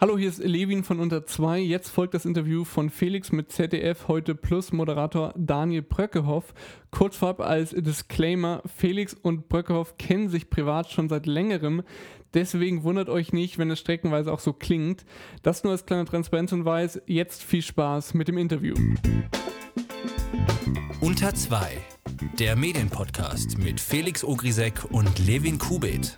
Hallo, hier ist Levin von Unter 2. Jetzt folgt das Interview von Felix mit ZDF heute Plus Moderator Daniel Bröckehoff. Kurz vorab als Disclaimer: Felix und Bröckehoff kennen sich privat schon seit längerem. Deswegen wundert euch nicht, wenn es streckenweise auch so klingt. Das nur als kleiner Transparenzhinweis. Jetzt viel Spaß mit dem Interview. Unter 2. Der Medienpodcast mit Felix Ogrisek und Levin Kubit.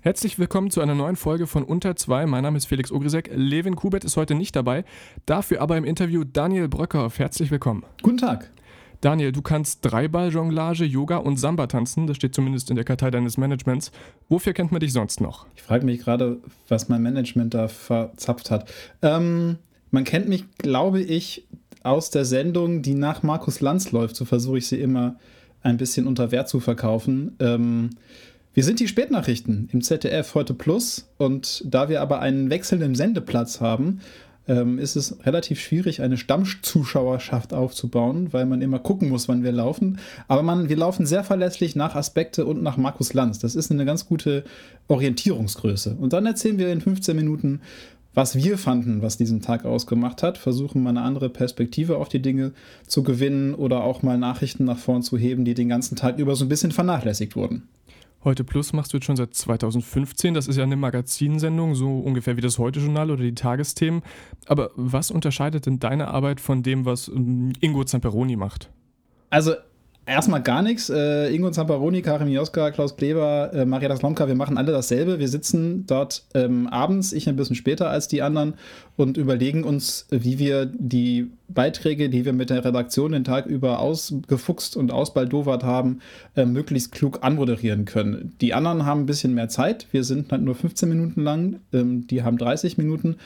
Herzlich willkommen zu einer neuen Folge von Unter 2. Mein Name ist Felix Ogrisek. Levin Kubet ist heute nicht dabei, dafür aber im Interview Daniel Bröckhoff. Herzlich willkommen. Guten Tag. Daniel, du kannst Dreiball-Jonglage, Yoga und Samba tanzen. Das steht zumindest in der Kartei deines Managements. Wofür kennt man dich sonst noch? Ich frage mich gerade, was mein Management da verzapft hat. Ähm, man kennt mich, glaube ich, aus der Sendung, die nach Markus Lanz läuft. So versuche ich sie immer ein bisschen unter Wert zu verkaufen. Ähm, wir sind die Spätnachrichten im ZDF heute Plus und da wir aber einen wechselnden Sendeplatz haben, ähm, ist es relativ schwierig, eine Stammzuschauerschaft aufzubauen, weil man immer gucken muss, wann wir laufen. Aber man, wir laufen sehr verlässlich nach Aspekte und nach Markus Lanz. Das ist eine ganz gute Orientierungsgröße. Und dann erzählen wir in 15 Minuten, was wir fanden, was diesen Tag ausgemacht hat, versuchen mal eine andere Perspektive auf die Dinge zu gewinnen oder auch mal Nachrichten nach vorn zu heben, die den ganzen Tag über so ein bisschen vernachlässigt wurden. Heute Plus machst du jetzt schon seit 2015. Das ist ja eine Magazinsendung, so ungefähr wie das Heute-Journal oder die Tagesthemen. Aber was unterscheidet denn deine Arbeit von dem, was ähm, Ingo Zamperoni macht? Also Erstmal gar nichts. Äh, Ingo Zamparoni, Karim Joska, Klaus Kleber, äh, Maria Slomka, wir machen alle dasselbe. Wir sitzen dort ähm, abends, ich ein bisschen später als die anderen, und überlegen uns, wie wir die Beiträge, die wir mit der Redaktion den Tag über ausgefuchst und ausbaldowert haben, äh, möglichst klug anmoderieren können. Die anderen haben ein bisschen mehr Zeit. Wir sind halt nur 15 Minuten lang, ähm, die haben 30 Minuten.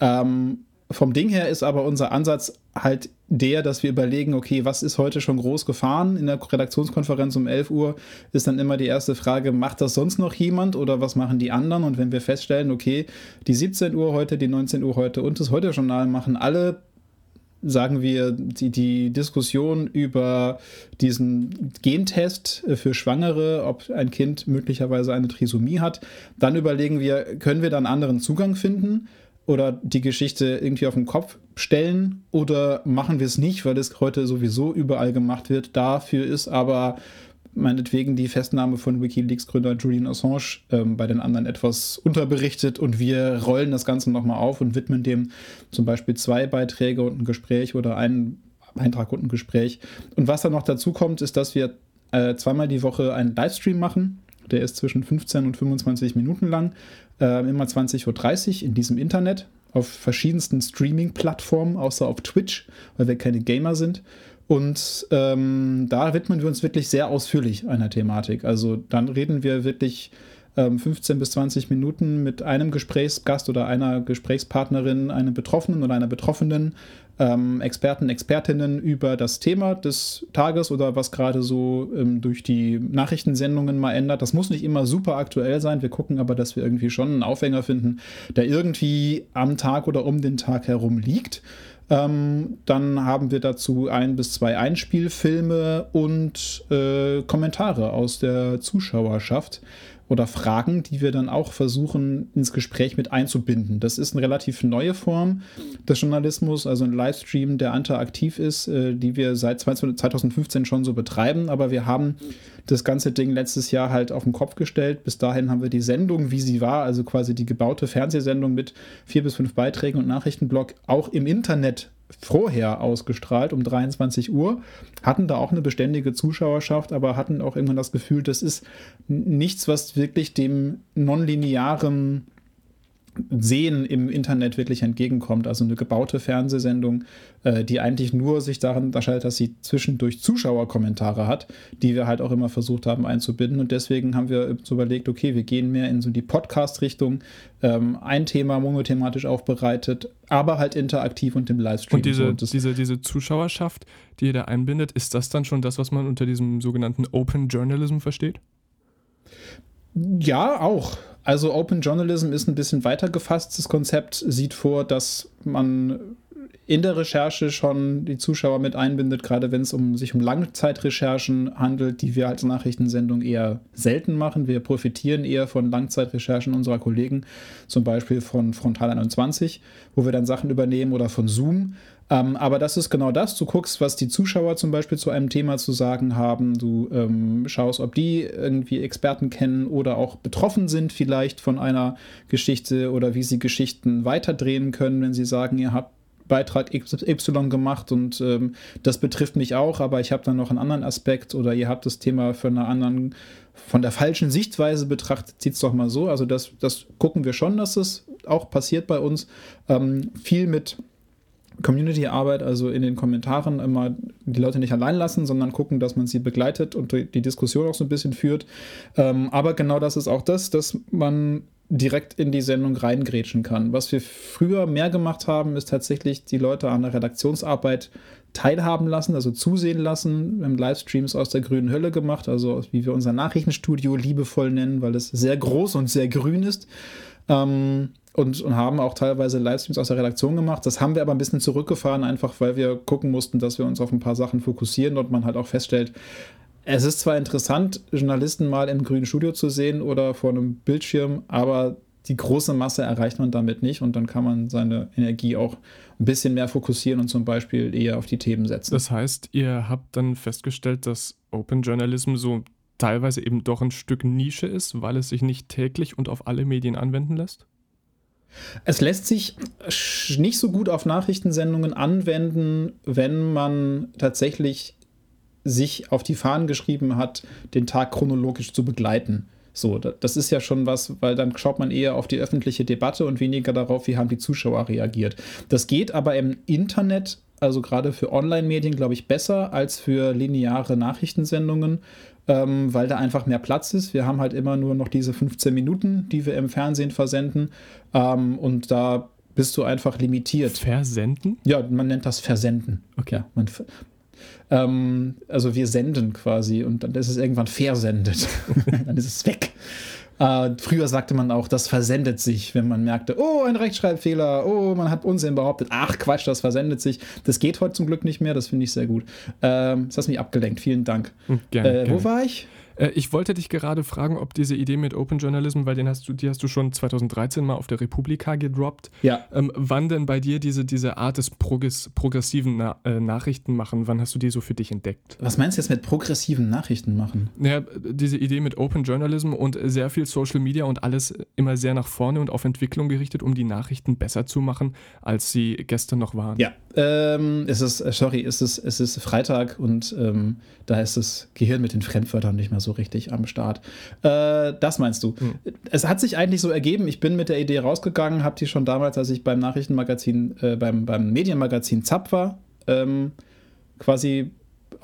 Ähm, vom Ding her ist aber unser Ansatz halt der, dass wir überlegen, okay, was ist heute schon groß gefahren? In der Redaktionskonferenz um 11 Uhr ist dann immer die erste Frage, macht das sonst noch jemand oder was machen die anderen? Und wenn wir feststellen, okay, die 17 Uhr heute, die 19 Uhr heute und das Heute-Journal machen alle sagen wir, die, die Diskussion über diesen Gentest für Schwangere, ob ein Kind möglicherweise eine Trisomie hat, dann überlegen wir, können wir da einen anderen Zugang finden? Oder die Geschichte irgendwie auf den Kopf stellen oder machen wir es nicht, weil es heute sowieso überall gemacht wird. Dafür ist aber meinetwegen die Festnahme von Wikileaks-Gründer Julian Assange ähm, bei den anderen etwas unterberichtet und wir rollen das Ganze nochmal auf und widmen dem zum Beispiel zwei Beiträge und ein Gespräch oder einen Beitrag und ein Gespräch. Und was dann noch dazu kommt, ist, dass wir äh, zweimal die Woche einen Livestream machen. Der ist zwischen 15 und 25 Minuten lang äh, immer 20.30 Uhr in diesem Internet auf verschiedensten Streaming-Plattformen, außer auf Twitch, weil wir keine Gamer sind. Und ähm, da widmen wir uns wirklich sehr ausführlich einer Thematik. Also dann reden wir wirklich 15 ähm, bis 20 Minuten mit einem Gesprächsgast oder einer Gesprächspartnerin, einem Betroffenen oder einer Betroffenen, ähm, Experten, Expertinnen über das Thema des Tages oder was gerade so ähm, durch die Nachrichtensendungen mal ändert. Das muss nicht immer super aktuell sein. Wir gucken aber, dass wir irgendwie schon einen Aufhänger finden, der irgendwie am Tag oder um den Tag herum liegt. Ähm, dann haben wir dazu ein bis zwei Einspielfilme und äh, Kommentare aus der Zuschauerschaft oder Fragen, die wir dann auch versuchen ins Gespräch mit einzubinden. Das ist eine relativ neue Form des Journalismus, also ein Livestream, der interaktiv ist, äh, die wir seit 2015 schon so betreiben, aber wir haben das ganze Ding letztes Jahr halt auf den Kopf gestellt. Bis dahin haben wir die Sendung, wie sie war, also quasi die gebaute Fernsehsendung mit vier bis fünf Beiträgen und Nachrichtenblock auch im Internet vorher ausgestrahlt um 23 Uhr, hatten da auch eine beständige Zuschauerschaft, aber hatten auch irgendwann das Gefühl, das ist nichts, was wirklich dem nonlinearen Sehen im Internet wirklich entgegenkommt. Also eine gebaute Fernsehsendung, äh, die eigentlich nur sich daran unterscheidet, dass sie zwischendurch Zuschauerkommentare hat, die wir halt auch immer versucht haben einzubinden. Und deswegen haben wir so überlegt, okay, wir gehen mehr in so die Podcast-Richtung, ähm, ein Thema monothematisch aufbereitet, aber halt interaktiv und im Livestream. Und diese, so, diese, diese Zuschauerschaft, die ihr da einbindet, ist das dann schon das, was man unter diesem sogenannten Open Journalism versteht? Ja, auch. Also Open Journalism ist ein bisschen weiter gefasst. Das Konzept sieht vor, dass man in der Recherche schon die Zuschauer mit einbindet, gerade wenn es um, sich um Langzeitrecherchen handelt, die wir als Nachrichtensendung eher selten machen. Wir profitieren eher von Langzeitrecherchen unserer Kollegen, zum Beispiel von Frontal 21, wo wir dann Sachen übernehmen oder von Zoom. Ähm, aber das ist genau das. Du guckst, was die Zuschauer zum Beispiel zu einem Thema zu sagen haben. Du ähm, schaust, ob die irgendwie Experten kennen oder auch betroffen sind vielleicht von einer Geschichte oder wie sie Geschichten weiterdrehen können, wenn sie sagen, ihr habt Beitrag Y gemacht und ähm, das betrifft mich auch, aber ich habe dann noch einen anderen Aspekt oder ihr habt das Thema von einer anderen, von der falschen Sichtweise betrachtet, sieht es doch mal so. Also das, das gucken wir schon, dass es auch passiert bei uns. Ähm, viel mit Community-Arbeit, also in den Kommentaren immer die Leute nicht allein lassen, sondern gucken, dass man sie begleitet und die Diskussion auch so ein bisschen führt. Ähm, aber genau das ist auch das, dass man direkt in die Sendung reingrätschen kann. Was wir früher mehr gemacht haben, ist tatsächlich die Leute an der Redaktionsarbeit teilhaben lassen, also zusehen lassen. Wir haben Livestreams aus der grünen Hölle gemacht, also wie wir unser Nachrichtenstudio liebevoll nennen, weil es sehr groß und sehr grün ist. Ähm, und, und haben auch teilweise Livestreams aus der Redaktion gemacht. Das haben wir aber ein bisschen zurückgefahren, einfach weil wir gucken mussten, dass wir uns auf ein paar Sachen fokussieren und man halt auch feststellt, es ist zwar interessant, Journalisten mal im grünen Studio zu sehen oder vor einem Bildschirm, aber die große Masse erreicht man damit nicht und dann kann man seine Energie auch ein bisschen mehr fokussieren und zum Beispiel eher auf die Themen setzen. Das heißt, ihr habt dann festgestellt, dass Open Journalism so teilweise eben doch ein Stück Nische ist, weil es sich nicht täglich und auf alle Medien anwenden lässt? Es lässt sich nicht so gut auf Nachrichtensendungen anwenden, wenn man tatsächlich sich auf die Fahnen geschrieben hat, den Tag chronologisch zu begleiten. So, das ist ja schon was, weil dann schaut man eher auf die öffentliche Debatte und weniger darauf, wie haben die Zuschauer reagiert. Das geht aber im Internet, also gerade für Online-Medien, glaube ich, besser als für lineare Nachrichtensendungen, ähm, weil da einfach mehr Platz ist. Wir haben halt immer nur noch diese 15 Minuten, die wir im Fernsehen versenden. Ähm, und da bist du einfach limitiert. Versenden? Ja, man nennt das Versenden. Okay. Ja, man, ähm, also wir senden quasi und dann ist es irgendwann versendet. dann ist es weg. Äh, früher sagte man auch, das versendet sich, wenn man merkte, oh, ein Rechtschreibfehler, oh, man hat Unsinn behauptet. Ach, Quatsch, das versendet sich. Das geht heute zum Glück nicht mehr, das finde ich sehr gut. Ähm, das hast mich abgelenkt, vielen Dank. Gerne, äh, gerne. Wo war ich? Äh, ich wollte dich gerade fragen, ob diese Idee mit Open Journalism, weil den hast du, die hast du schon 2013 mal auf der Republika gedroppt. Ja. Ähm, wann denn bei dir diese, diese Art des Progress, progressiven Na äh, Nachrichten machen, wann hast du die so für dich entdeckt? Was meinst du jetzt mit progressiven Nachrichten machen? Naja, diese Idee mit Open Journalism und sehr viel Social Media und alles immer sehr nach vorne und auf Entwicklung gerichtet, um die Nachrichten besser zu machen, als sie gestern noch waren. Ja, ähm, es ist, sorry, es ist, es ist Freitag und ähm, da ist das Gehirn mit den Fremdwörtern nicht mehr so richtig am Start. Äh, das meinst du? Hm. Es hat sich eigentlich so ergeben, ich bin mit der Idee rausgegangen, habe die schon damals, als ich beim Nachrichtenmagazin, äh, beim, beim Medienmagazin ZAP war, ähm, quasi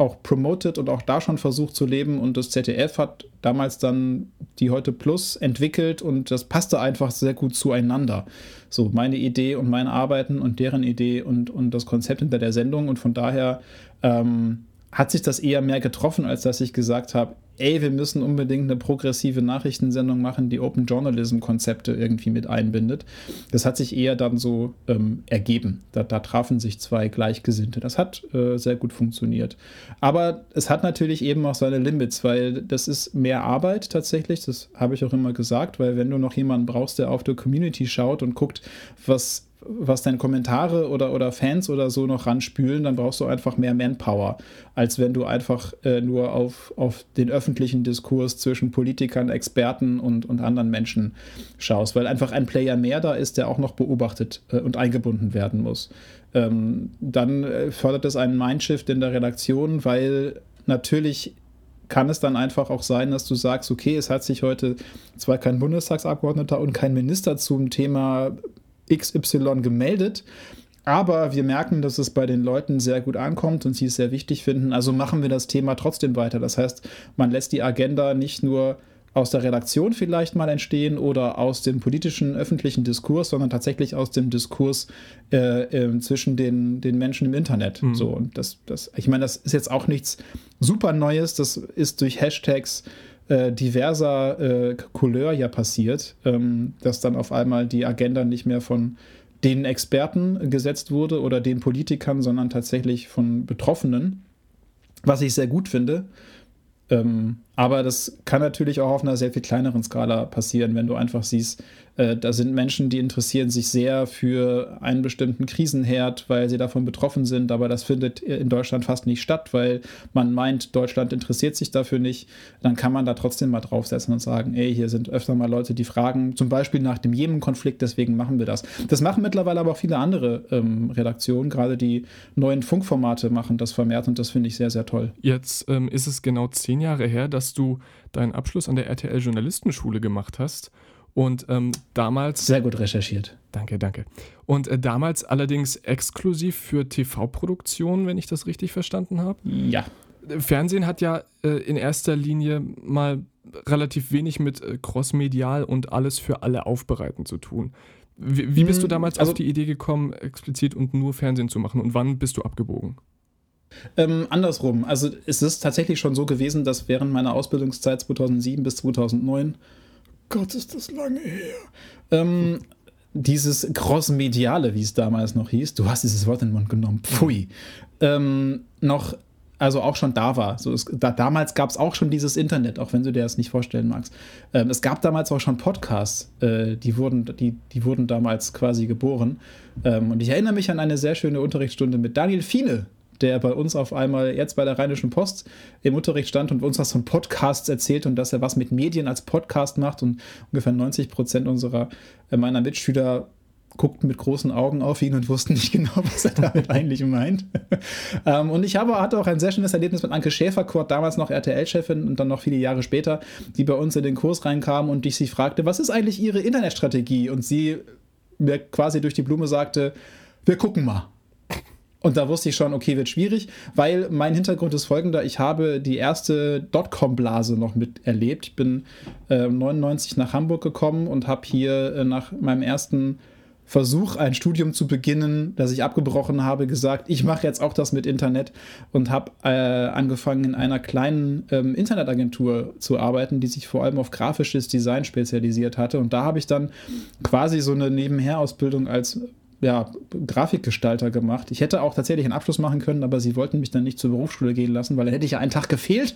auch promoted und auch da schon versucht zu leben und das ZDF hat damals dann die heute Plus entwickelt und das passte einfach sehr gut zueinander. So meine Idee und mein Arbeiten und deren Idee und, und das Konzept hinter der Sendung und von daher ähm, hat sich das eher mehr getroffen, als dass ich gesagt habe, ey, wir müssen unbedingt eine progressive Nachrichtensendung machen, die Open Journalism-Konzepte irgendwie mit einbindet. Das hat sich eher dann so ähm, ergeben. Da, da, trafen sich zwei Gleichgesinnte. Das hat äh, sehr gut funktioniert. Aber es hat natürlich eben auch seine Limits, weil das ist mehr Arbeit tatsächlich. Das habe ich auch immer gesagt, weil wenn du noch jemanden brauchst, der auf der Community schaut und guckt, was was deine Kommentare oder, oder Fans oder so noch ranspülen, dann brauchst du einfach mehr Manpower, als wenn du einfach äh, nur auf, auf den öffentlichen Diskurs zwischen Politikern, Experten und, und anderen Menschen schaust, weil einfach ein Player mehr da ist, der auch noch beobachtet äh, und eingebunden werden muss. Ähm, dann äh, fördert es einen Mindshift in der Redaktion, weil natürlich kann es dann einfach auch sein, dass du sagst, okay, es hat sich heute zwar kein Bundestagsabgeordneter und kein Minister zum Thema XY gemeldet. Aber wir merken, dass es bei den Leuten sehr gut ankommt und sie es sehr wichtig finden. Also machen wir das Thema trotzdem weiter. Das heißt, man lässt die Agenda nicht nur aus der Redaktion vielleicht mal entstehen oder aus dem politischen öffentlichen Diskurs, sondern tatsächlich aus dem Diskurs äh, äh, zwischen den, den Menschen im Internet. Mhm. So, und das, das, ich meine, das ist jetzt auch nichts super Neues. Das ist durch Hashtags äh, diverser äh, Couleur ja passiert, ähm, dass dann auf einmal die Agenda nicht mehr von den Experten gesetzt wurde oder den Politikern, sondern tatsächlich von Betroffenen, was ich sehr gut finde. Ähm, aber das kann natürlich auch auf einer sehr viel kleineren Skala passieren, wenn du einfach siehst, äh, da sind Menschen, die interessieren sich sehr für einen bestimmten Krisenherd, weil sie davon betroffen sind, aber das findet in Deutschland fast nicht statt, weil man meint, Deutschland interessiert sich dafür nicht. Dann kann man da trotzdem mal draufsetzen und sagen, ey, hier sind öfter mal Leute, die fragen, zum Beispiel nach dem Jemen-Konflikt, deswegen machen wir das. Das machen mittlerweile aber auch viele andere ähm, Redaktionen, gerade die neuen Funkformate machen das vermehrt und das finde ich sehr, sehr toll. Jetzt ähm, ist es genau zehn Jahre her, dass du deinen Abschluss an der RTL Journalistenschule gemacht hast. Und ähm, damals. Sehr gut recherchiert. Danke, danke. Und äh, damals allerdings exklusiv für TV-Produktionen, wenn ich das richtig verstanden habe. Ja. Fernsehen hat ja äh, in erster Linie mal relativ wenig mit äh, crossmedial und alles für alle aufbereiten zu tun. Wie, wie bist du hm, damals also, auf die Idee gekommen, explizit und nur Fernsehen zu machen und wann bist du abgebogen? Ähm, andersrum. Also es ist tatsächlich schon so gewesen, dass während meiner Ausbildungszeit 2007 bis 2009 Gott, ist das lange her. Ähm, dieses Cross-Mediale, wie es damals noch hieß, du hast dieses Wort in den Mund genommen, pfui, ähm, noch, also auch schon da war. So, es, da, damals gab es auch schon dieses Internet, auch wenn du dir das nicht vorstellen magst. Ähm, es gab damals auch schon Podcasts, äh, die, wurden, die, die wurden damals quasi geboren. Ähm, und ich erinnere mich an eine sehr schöne Unterrichtsstunde mit Daniel Fiene, der bei uns auf einmal jetzt bei der Rheinischen Post im Unterricht stand und uns was von Podcasts erzählt und dass er was mit Medien als Podcast macht und ungefähr 90 Prozent unserer äh, meiner Mitschüler guckten mit großen Augen auf ihn und wussten nicht genau, was er damit eigentlich meint. ähm, und ich habe, hatte auch ein sehr schönes Erlebnis mit Anke Schäferkort, damals noch RTL-Chefin und dann noch viele Jahre später, die bei uns in den Kurs reinkam und ich sie fragte, was ist eigentlich ihre Internetstrategie? Und sie mir quasi durch die Blume sagte, wir gucken mal. Und da wusste ich schon, okay, wird schwierig, weil mein Hintergrund ist folgender. Ich habe die erste Dotcom-Blase noch miterlebt. Ich bin äh, 99 nach Hamburg gekommen und habe hier äh, nach meinem ersten Versuch, ein Studium zu beginnen, das ich abgebrochen habe, gesagt, ich mache jetzt auch das mit Internet und habe äh, angefangen, in einer kleinen ähm, Internetagentur zu arbeiten, die sich vor allem auf grafisches Design spezialisiert hatte. Und da habe ich dann quasi so eine Nebenherausbildung als ja, Grafikgestalter gemacht. Ich hätte auch tatsächlich einen Abschluss machen können, aber sie wollten mich dann nicht zur Berufsschule gehen lassen, weil dann hätte ich ja einen Tag gefehlt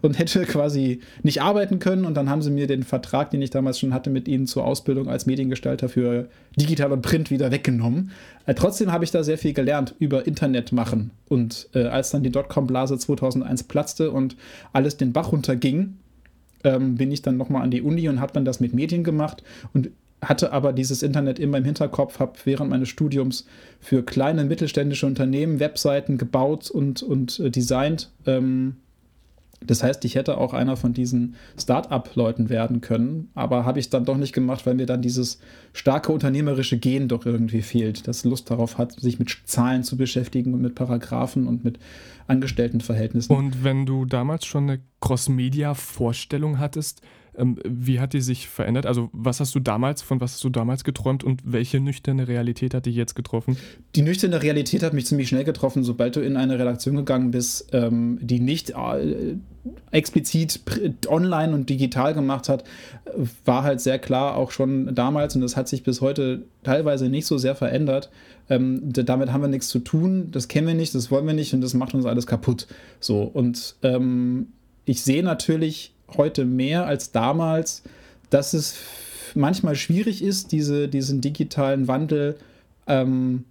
und hätte quasi nicht arbeiten können. Und dann haben sie mir den Vertrag, den ich damals schon hatte, mit ihnen zur Ausbildung als Mediengestalter für Digital und Print wieder weggenommen. Äh, trotzdem habe ich da sehr viel gelernt über Internet machen. Und äh, als dann die Dotcom-Blase 2001 platzte und alles den Bach runterging, ähm, bin ich dann nochmal an die Uni und habe dann das mit Medien gemacht. Und hatte aber dieses Internet immer im Hinterkopf, habe während meines Studiums für kleine mittelständische Unternehmen Webseiten gebaut und, und äh, designt. Ähm, das heißt, ich hätte auch einer von diesen Start-up-Leuten werden können, aber habe ich dann doch nicht gemacht, weil mir dann dieses starke unternehmerische Gen doch irgendwie fehlt, das Lust darauf hat, sich mit Zahlen zu beschäftigen und mit Paragraphen und mit Angestelltenverhältnissen. Und wenn du damals schon eine Cross-Media-Vorstellung hattest, ähm, wie hat die sich verändert? Also, was hast du damals, von was hast du damals geträumt und welche nüchterne Realität hat dich jetzt getroffen? Die nüchterne Realität hat mich ziemlich schnell getroffen, sobald du in eine Redaktion gegangen bist, ähm, die nicht äh, explizit online und digital gemacht hat, war halt sehr klar auch schon damals und das hat sich bis heute teilweise nicht so sehr verändert. Ähm, damit haben wir nichts zu tun, das kennen wir nicht, das wollen wir nicht und das macht uns alles kaputt. So und ähm, ich sehe natürlich heute mehr als damals, dass es manchmal schwierig ist, diese, diesen digitalen Wandel ähm,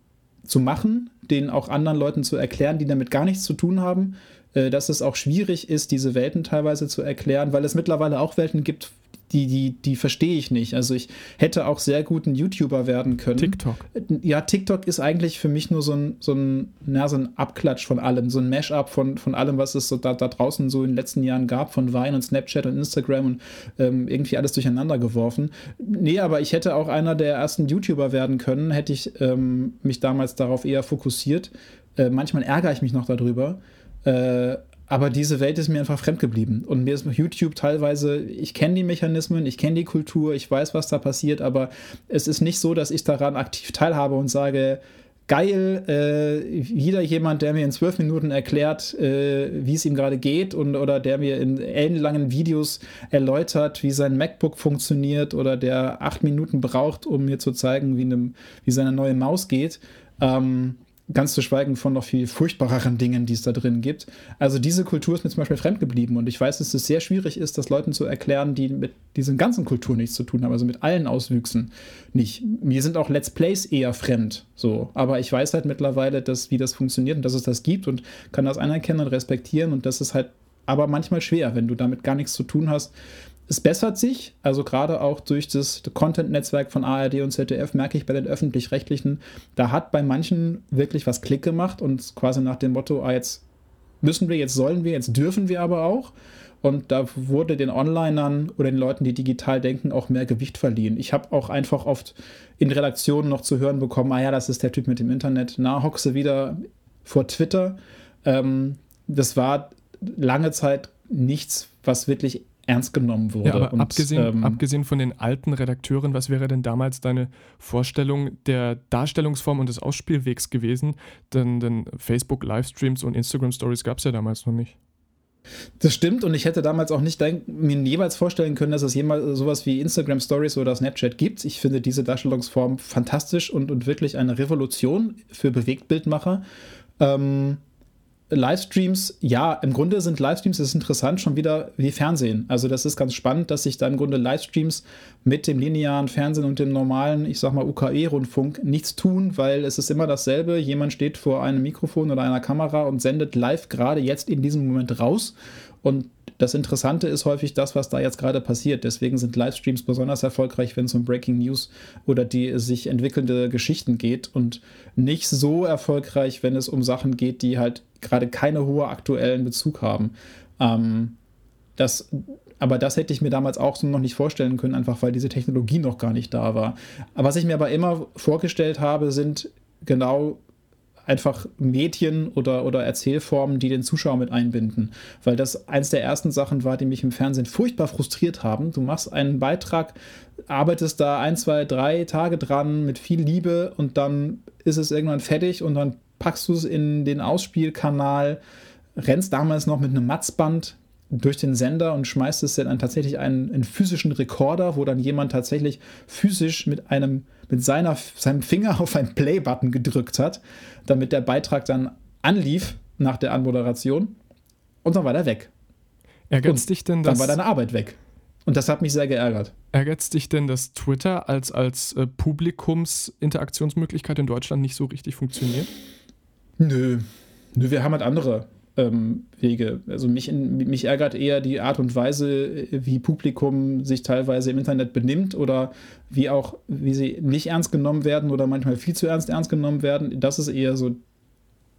zu machen, den auch anderen Leuten zu erklären, die damit gar nichts zu tun haben. Äh, dass es auch schwierig ist, diese Welten teilweise zu erklären, weil es mittlerweile auch Welten gibt, die, die, die verstehe ich nicht. Also ich hätte auch sehr gut ein YouTuber werden können. TikTok. Ja, TikTok ist eigentlich für mich nur so ein, so ein, na, so ein Abklatsch von allem, so ein Mashup von, von allem, was es so da, da draußen so in den letzten Jahren gab, von Vine und Snapchat und Instagram und ähm, irgendwie alles durcheinander geworfen. Nee, aber ich hätte auch einer der ersten YouTuber werden können, hätte ich ähm, mich damals darauf eher fokussiert. Äh, manchmal ärgere ich mich noch darüber. Äh, aber diese Welt ist mir einfach fremd geblieben. Und mir ist YouTube teilweise, ich kenne die Mechanismen, ich kenne die Kultur, ich weiß, was da passiert, aber es ist nicht so, dass ich daran aktiv teilhabe und sage, geil, äh, wieder jemand, der mir in zwölf Minuten erklärt, äh, wie es ihm gerade geht und oder der mir in ellenlangen Videos erläutert, wie sein MacBook funktioniert oder der acht Minuten braucht, um mir zu zeigen, wie, einem, wie seine neue Maus geht. Ähm, Ganz zu schweigen von noch viel furchtbareren Dingen, die es da drin gibt. Also diese Kultur ist mir zum Beispiel fremd geblieben und ich weiß, dass es sehr schwierig ist, das Leuten zu erklären, die mit diesen ganzen Kultur nichts zu tun haben, also mit allen Auswüchsen nicht. Mir sind auch Let's Plays eher fremd, so. Aber ich weiß halt mittlerweile, dass, wie das funktioniert und dass es das gibt und kann das anerkennen und respektieren und das ist halt aber manchmal schwer, wenn du damit gar nichts zu tun hast, es bessert sich, also gerade auch durch das Content-Netzwerk von ARD und ZDF merke ich bei den öffentlich-rechtlichen, da hat bei manchen wirklich was Klick gemacht und quasi nach dem Motto, ah, jetzt müssen wir, jetzt sollen wir, jetzt dürfen wir aber auch. Und da wurde den Onlinern oder den Leuten, die digital denken, auch mehr Gewicht verliehen. Ich habe auch einfach oft in Redaktionen noch zu hören bekommen, ah ja, das ist der Typ mit dem Internet. Na, hockse wieder vor Twitter. Ähm, das war lange Zeit nichts, was wirklich ernst genommen wurde. Ja, aber und, abgesehen, ähm, abgesehen von den alten Redakteuren, was wäre denn damals deine Vorstellung der Darstellungsform und des Ausspielwegs gewesen? Denn, denn Facebook-Livestreams und Instagram-Stories gab es ja damals noch nicht. Das stimmt und ich hätte damals auch nicht mir jeweils vorstellen können, dass es jemals sowas wie Instagram Stories oder Snapchat gibt. Ich finde diese Darstellungsform fantastisch und, und wirklich eine Revolution für Bewegtbildmacher. Ähm, Livestreams, ja, im Grunde sind Livestreams, das ist interessant, schon wieder wie Fernsehen. Also das ist ganz spannend, dass sich da im Grunde Livestreams mit dem linearen Fernsehen und dem normalen, ich sag mal, UKE-Rundfunk nichts tun, weil es ist immer dasselbe. Jemand steht vor einem Mikrofon oder einer Kamera und sendet live gerade jetzt in diesem Moment raus. Und das Interessante ist häufig das, was da jetzt gerade passiert. Deswegen sind Livestreams besonders erfolgreich, wenn es um Breaking News oder die sich entwickelnde Geschichten geht und nicht so erfolgreich, wenn es um Sachen geht, die halt gerade keine hohe aktuellen Bezug haben. Ähm, das, aber das hätte ich mir damals auch so noch nicht vorstellen können, einfach weil diese Technologie noch gar nicht da war. Was ich mir aber immer vorgestellt habe, sind genau einfach Medien oder, oder Erzählformen, die den Zuschauer mit einbinden. Weil das eins der ersten Sachen war, die mich im Fernsehen furchtbar frustriert haben. Du machst einen Beitrag, arbeitest da ein, zwei, drei Tage dran mit viel Liebe und dann ist es irgendwann fertig und dann packst du es in den Ausspielkanal, rennst damals noch mit einem Matzband durch den Sender und schmeißt es dann tatsächlich einen, einen physischen Rekorder, wo dann jemand tatsächlich physisch mit einem mit seiner, seinem Finger auf einen Play-Button gedrückt hat, damit der Beitrag dann anlief nach der Anmoderation und dann war der weg. Ärgert dich denn das? Dann war deine Arbeit weg. Und das hat mich sehr geärgert. Ärgert dich denn, dass Twitter als, als äh, Publikumsinteraktionsmöglichkeit in Deutschland nicht so richtig funktioniert? Nö. Nö, wir haben halt andere ähm, Wege. Also mich, mich ärgert eher die Art und Weise, wie Publikum sich teilweise im Internet benimmt oder wie auch, wie sie nicht ernst genommen werden oder manchmal viel zu ernst ernst genommen werden. Das ist eher so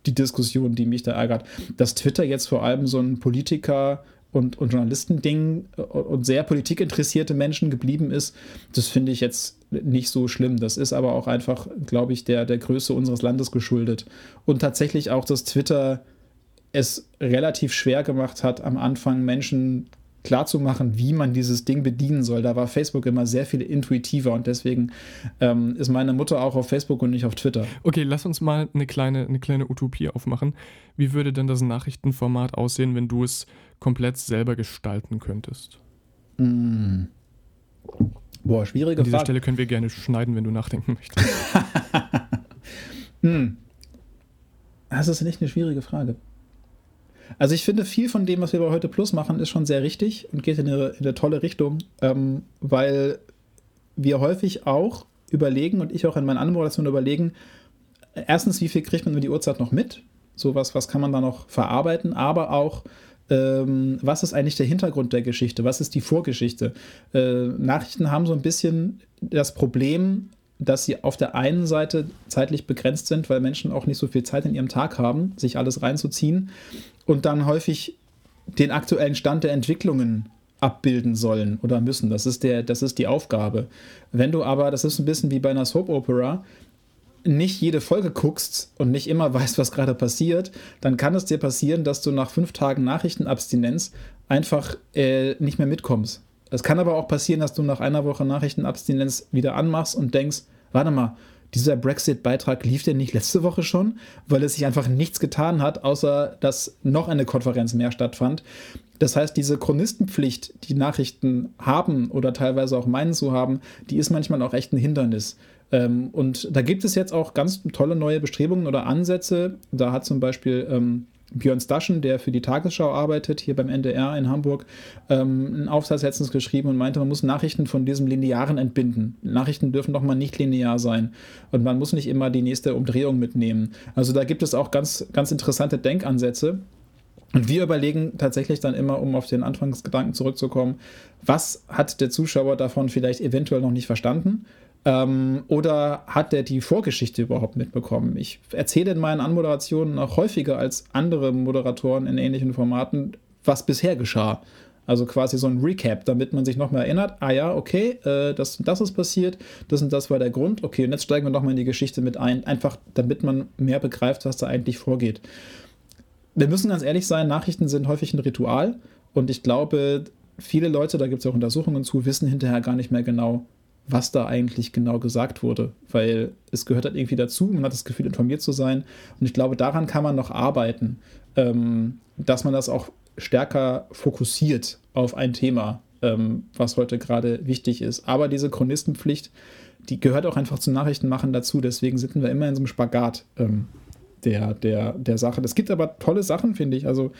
die Diskussion, die mich da ärgert. Dass Twitter jetzt vor allem so ein Politiker- und, und Journalistending und sehr politikinteressierte Menschen geblieben ist, das finde ich jetzt nicht so schlimm. Das ist aber auch einfach, glaube ich, der, der Größe unseres Landes geschuldet. Und tatsächlich auch, dass Twitter es relativ schwer gemacht hat, am Anfang Menschen klarzumachen, wie man dieses Ding bedienen soll. Da war Facebook immer sehr viel intuitiver und deswegen ähm, ist meine Mutter auch auf Facebook und nicht auf Twitter. Okay, lass uns mal eine kleine, eine kleine Utopie aufmachen. Wie würde denn das Nachrichtenformat aussehen, wenn du es komplett selber gestalten könntest? Mm. Boah, schwierige Frage. An dieser Frage. Stelle können wir gerne schneiden, wenn du nachdenken möchtest. mm. Das ist nicht eine schwierige Frage. Also ich finde, viel von dem, was wir bei heute Plus machen, ist schon sehr richtig und geht in eine, in eine tolle Richtung, ähm, weil wir häufig auch überlegen und ich auch in meinen Anmoderationen überlegen, erstens, wie viel kriegt man über die Uhrzeit noch mit? Sowas, was kann man da noch verarbeiten, aber auch, ähm, was ist eigentlich der Hintergrund der Geschichte? Was ist die Vorgeschichte? Äh, Nachrichten haben so ein bisschen das Problem, dass sie auf der einen Seite zeitlich begrenzt sind, weil Menschen auch nicht so viel Zeit in ihrem Tag haben, sich alles reinzuziehen und dann häufig den aktuellen Stand der Entwicklungen abbilden sollen oder müssen. Das ist, der, das ist die Aufgabe. Wenn du aber, das ist ein bisschen wie bei einer Soap Opera, nicht jede Folge guckst und nicht immer weißt, was gerade passiert, dann kann es dir passieren, dass du nach fünf Tagen Nachrichtenabstinenz einfach äh, nicht mehr mitkommst. Es kann aber auch passieren, dass du nach einer Woche Nachrichtenabstinenz wieder anmachst und denkst, warte mal, dieser Brexit-Beitrag lief denn nicht letzte Woche schon, weil es sich einfach nichts getan hat, außer dass noch eine Konferenz mehr stattfand. Das heißt, diese Chronistenpflicht, die Nachrichten haben oder teilweise auch meinen zu haben, die ist manchmal auch echt ein Hindernis. Ähm, und da gibt es jetzt auch ganz tolle neue Bestrebungen oder Ansätze. Da hat zum Beispiel ähm, Björn Staschen, der für die Tagesschau arbeitet, hier beim NDR in Hamburg, ähm, einen Aufsatz letztens geschrieben und meinte, man muss Nachrichten von diesem Linearen entbinden. Nachrichten dürfen doch mal nicht linear sein und man muss nicht immer die nächste Umdrehung mitnehmen. Also da gibt es auch ganz, ganz interessante Denkansätze. Und wir überlegen tatsächlich dann immer, um auf den Anfangsgedanken zurückzukommen, was hat der Zuschauer davon vielleicht eventuell noch nicht verstanden? Ähm, oder hat der die Vorgeschichte überhaupt mitbekommen? Ich erzähle in meinen Anmoderationen auch häufiger als andere Moderatoren in ähnlichen Formaten, was bisher geschah. Also quasi so ein Recap, damit man sich nochmal erinnert, ah ja, okay, äh, das und das ist passiert, das und das war der Grund, okay, und jetzt steigen wir nochmal in die Geschichte mit ein, einfach damit man mehr begreift, was da eigentlich vorgeht. Wir müssen ganz ehrlich sein, Nachrichten sind häufig ein Ritual und ich glaube, viele Leute, da gibt es auch Untersuchungen zu, wissen hinterher gar nicht mehr genau, was da eigentlich genau gesagt wurde, weil es gehört halt irgendwie dazu, man hat das Gefühl, informiert zu sein. Und ich glaube, daran kann man noch arbeiten, ähm, dass man das auch stärker fokussiert auf ein Thema, ähm, was heute gerade wichtig ist. Aber diese Chronistenpflicht, die gehört auch einfach zum Nachrichtenmachen dazu. Deswegen sitzen wir immer in so einem Spagat ähm, der, der, der Sache. Es gibt aber tolle Sachen, finde ich. Also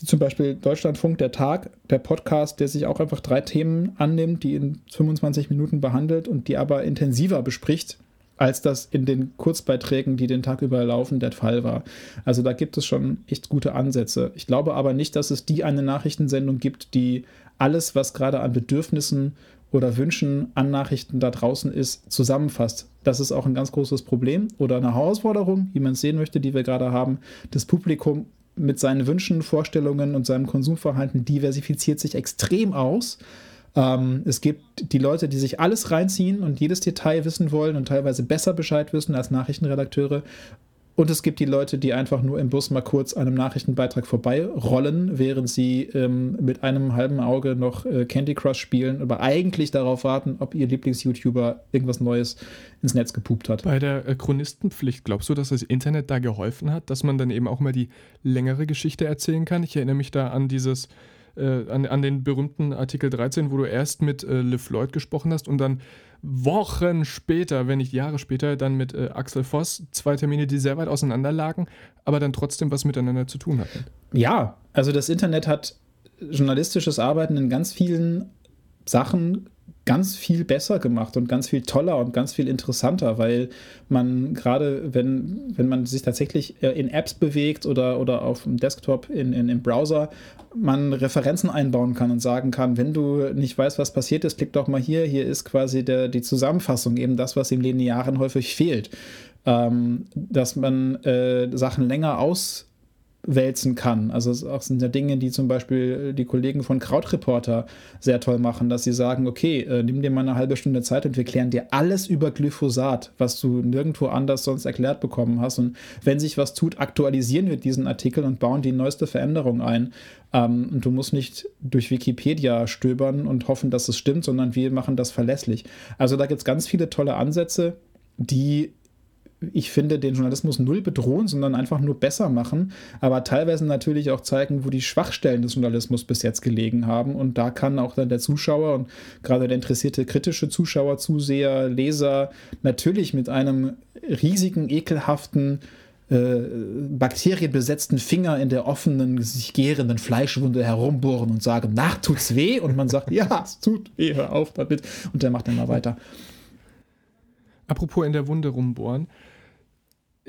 wie zum Beispiel Deutschlandfunk, der Tag, der Podcast, der sich auch einfach drei Themen annimmt, die in 25 Minuten behandelt und die aber intensiver bespricht, als das in den Kurzbeiträgen, die den Tag über laufen, der Fall war. Also da gibt es schon echt gute Ansätze. Ich glaube aber nicht, dass es die eine Nachrichtensendung gibt, die alles, was gerade an Bedürfnissen oder Wünschen an Nachrichten da draußen ist, zusammenfasst. Das ist auch ein ganz großes Problem oder eine Herausforderung, wie man es sehen möchte, die wir gerade haben. Das Publikum mit seinen Wünschen, Vorstellungen und seinem Konsumverhalten diversifiziert sich extrem aus. Ähm, es gibt die Leute, die sich alles reinziehen und jedes Detail wissen wollen und teilweise besser Bescheid wissen als Nachrichtenredakteure. Und es gibt die Leute, die einfach nur im Bus mal kurz einem Nachrichtenbeitrag vorbeirollen, während sie ähm, mit einem halben Auge noch äh, Candy Crush spielen, aber eigentlich darauf warten, ob ihr Lieblings-YouTuber irgendwas Neues ins Netz gepupt hat. Bei der äh, Chronistenpflicht, glaubst du, dass das Internet da geholfen hat, dass man dann eben auch mal die längere Geschichte erzählen kann? Ich erinnere mich da an dieses äh, an, an den berühmten Artikel 13, wo du erst mit äh, Le Floyd gesprochen hast und dann Wochen später, wenn nicht Jahre später, dann mit äh, Axel Voss, zwei Termine, die sehr weit auseinander lagen, aber dann trotzdem was miteinander zu tun hatten. Ja, also das Internet hat journalistisches Arbeiten in ganz vielen Sachen ganz viel besser gemacht und ganz viel toller und ganz viel interessanter, weil man gerade, wenn, wenn man sich tatsächlich äh, in Apps bewegt oder, oder auf dem Desktop in, in, im Browser, man Referenzen einbauen kann und sagen kann, wenn du nicht weißt, was passiert ist, klick doch mal hier, hier ist quasi der, die Zusammenfassung, eben das, was im Linearen häufig fehlt. Ähm, dass man äh, Sachen länger aus wälzen kann. Also es sind ja Dinge, die zum Beispiel die Kollegen von Krautreporter sehr toll machen, dass sie sagen, okay, äh, nimm dir mal eine halbe Stunde Zeit und wir klären dir alles über Glyphosat, was du nirgendwo anders sonst erklärt bekommen hast. Und wenn sich was tut, aktualisieren wir diesen Artikel und bauen die neueste Veränderung ein. Ähm, und du musst nicht durch Wikipedia stöbern und hoffen, dass es stimmt, sondern wir machen das verlässlich. Also da gibt es ganz viele tolle Ansätze, die ich finde, den Journalismus null bedrohen, sondern einfach nur besser machen, aber teilweise natürlich auch zeigen, wo die Schwachstellen des Journalismus bis jetzt gelegen haben. Und da kann auch dann der Zuschauer und gerade der interessierte kritische Zuschauer, Zuseher, Leser natürlich mit einem riesigen, ekelhaften, äh, bakterienbesetzten Finger in der offenen, sich gärenden Fleischwunde herumbohren und sagen, nach tut's weh? Und man sagt, ja, es tut weh, hör auf damit. Und der macht dann mal weiter. Apropos in der Wunde rumbohren,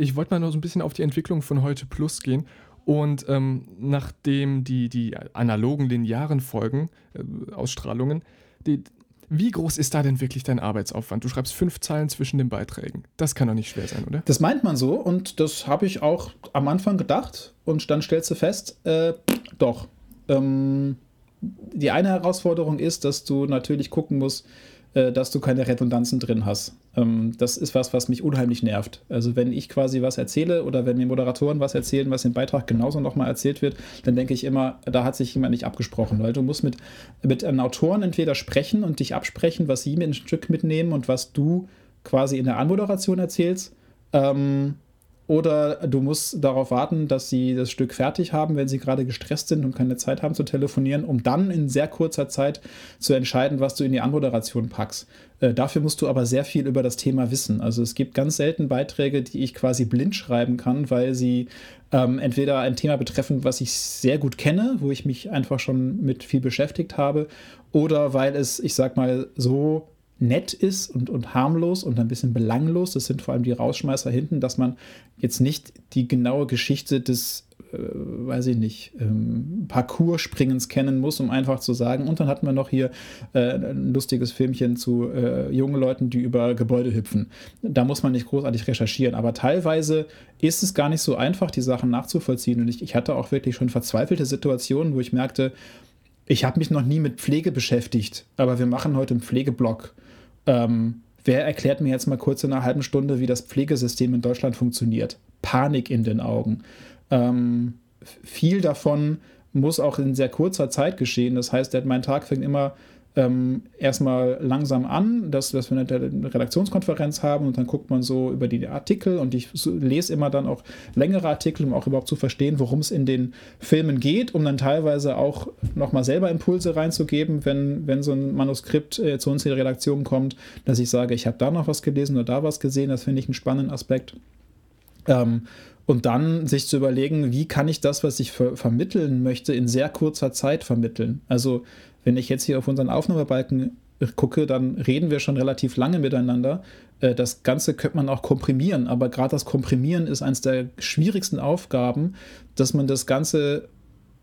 ich wollte mal noch so ein bisschen auf die Entwicklung von heute Plus gehen. Und ähm, nachdem die, die analogen linearen Folgen, äh, Ausstrahlungen, die, wie groß ist da denn wirklich dein Arbeitsaufwand? Du schreibst fünf Zeilen zwischen den Beiträgen. Das kann doch nicht schwer sein, oder? Das meint man so und das habe ich auch am Anfang gedacht und dann stellst du fest, äh, doch. Ähm, die eine Herausforderung ist, dass du natürlich gucken musst, äh, dass du keine Redundanzen drin hast. Ähm, das ist was, was mich unheimlich nervt. Also wenn ich quasi was erzähle oder wenn mir Moderatoren was erzählen, was im Beitrag genauso nochmal erzählt wird, dann denke ich immer, da hat sich jemand nicht abgesprochen, weil du musst mit, mit einem Autoren entweder sprechen und dich absprechen, was sie mit ein Stück mitnehmen und was du quasi in der Anmoderation erzählst. Ähm, oder du musst darauf warten, dass sie das Stück fertig haben, wenn sie gerade gestresst sind und keine Zeit haben zu telefonieren, um dann in sehr kurzer Zeit zu entscheiden, was du in die Anmoderation packst. Äh, dafür musst du aber sehr viel über das Thema wissen. Also es gibt ganz selten Beiträge, die ich quasi blind schreiben kann, weil sie ähm, entweder ein Thema betreffen, was ich sehr gut kenne, wo ich mich einfach schon mit viel beschäftigt habe, oder weil es, ich sag mal, so nett ist und, und harmlos und ein bisschen belanglos, das sind vor allem die Rausschmeißer hinten, dass man jetzt nicht die genaue Geschichte des, äh, weiß ich nicht, ähm, Parcourspringens kennen muss, um einfach zu sagen. Und dann hatten wir noch hier äh, ein lustiges Filmchen zu äh, jungen Leuten, die über Gebäude hüpfen. Da muss man nicht großartig recherchieren, aber teilweise ist es gar nicht so einfach, die Sachen nachzuvollziehen. Und ich, ich hatte auch wirklich schon verzweifelte Situationen, wo ich merkte, ich habe mich noch nie mit Pflege beschäftigt, aber wir machen heute einen Pflegeblog. Ähm, wer erklärt mir jetzt mal kurz in einer halben Stunde, wie das Pflegesystem in Deutschland funktioniert? Panik in den Augen. Ähm, viel davon muss auch in sehr kurzer Zeit geschehen. Das heißt, mein Tag fängt immer ähm, erstmal langsam an, dass, dass wir eine Redaktionskonferenz haben und dann guckt man so über die Artikel und ich lese immer dann auch längere Artikel, um auch überhaupt zu verstehen, worum es in den Filmen geht, um dann teilweise auch nochmal selber Impulse reinzugeben, wenn, wenn so ein Manuskript äh, zu uns in die Redaktion kommt, dass ich sage, ich habe da noch was gelesen oder da was gesehen, das finde ich einen spannenden Aspekt. Ähm, und dann sich zu überlegen, wie kann ich das, was ich ver vermitteln möchte, in sehr kurzer Zeit vermitteln. Also wenn ich jetzt hier auf unseren Aufnahmebalken gucke, dann reden wir schon relativ lange miteinander. Äh, das Ganze könnte man auch komprimieren, aber gerade das Komprimieren ist eines der schwierigsten Aufgaben, dass man das Ganze,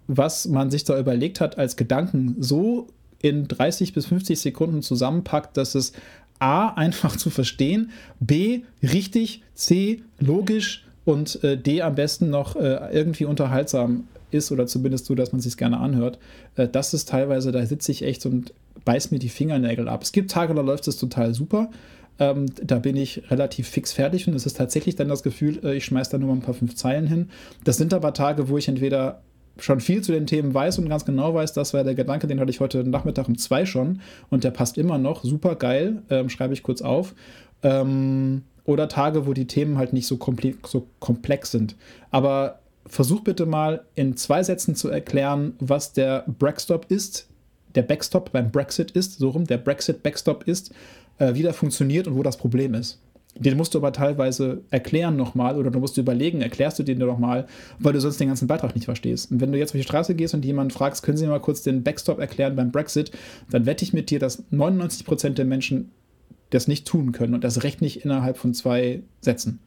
was man sich da überlegt hat, als Gedanken so in 30 bis 50 Sekunden zusammenpackt, dass es A einfach zu verstehen, B richtig, C logisch und äh, D am besten noch äh, irgendwie unterhaltsam ist oder zumindest so, dass man sich gerne anhört. Äh, das ist teilweise, da sitze ich echt und beiß mir die Fingernägel ab. Es gibt Tage, da läuft es total super. Ähm, da bin ich relativ fix fertig und es ist tatsächlich dann das Gefühl, äh, ich schmeiße da nur mal ein paar fünf Zeilen hin. Das sind aber Tage, wo ich entweder schon viel zu den Themen weiß und ganz genau weiß, das war der Gedanke, den hatte ich heute Nachmittag um zwei schon und der passt immer noch. Super geil, ähm, schreibe ich kurz auf. Ähm, oder Tage, wo die Themen halt nicht so, so komplex sind. Aber versuch bitte mal in zwei Sätzen zu erklären, was der Backstop ist, der Backstop beim Brexit ist, so rum, der Brexit-Backstop ist, äh, wie der funktioniert und wo das Problem ist. Den musst du aber teilweise erklären nochmal oder du musst du überlegen, erklärst du den nochmal, weil du sonst den ganzen Beitrag nicht verstehst. Und wenn du jetzt auf die Straße gehst und jemanden fragst, können Sie mir mal kurz den Backstop erklären beim Brexit, dann wette ich mit dir, dass 99% der Menschen das nicht tun können und das recht nicht innerhalb von zwei Sätzen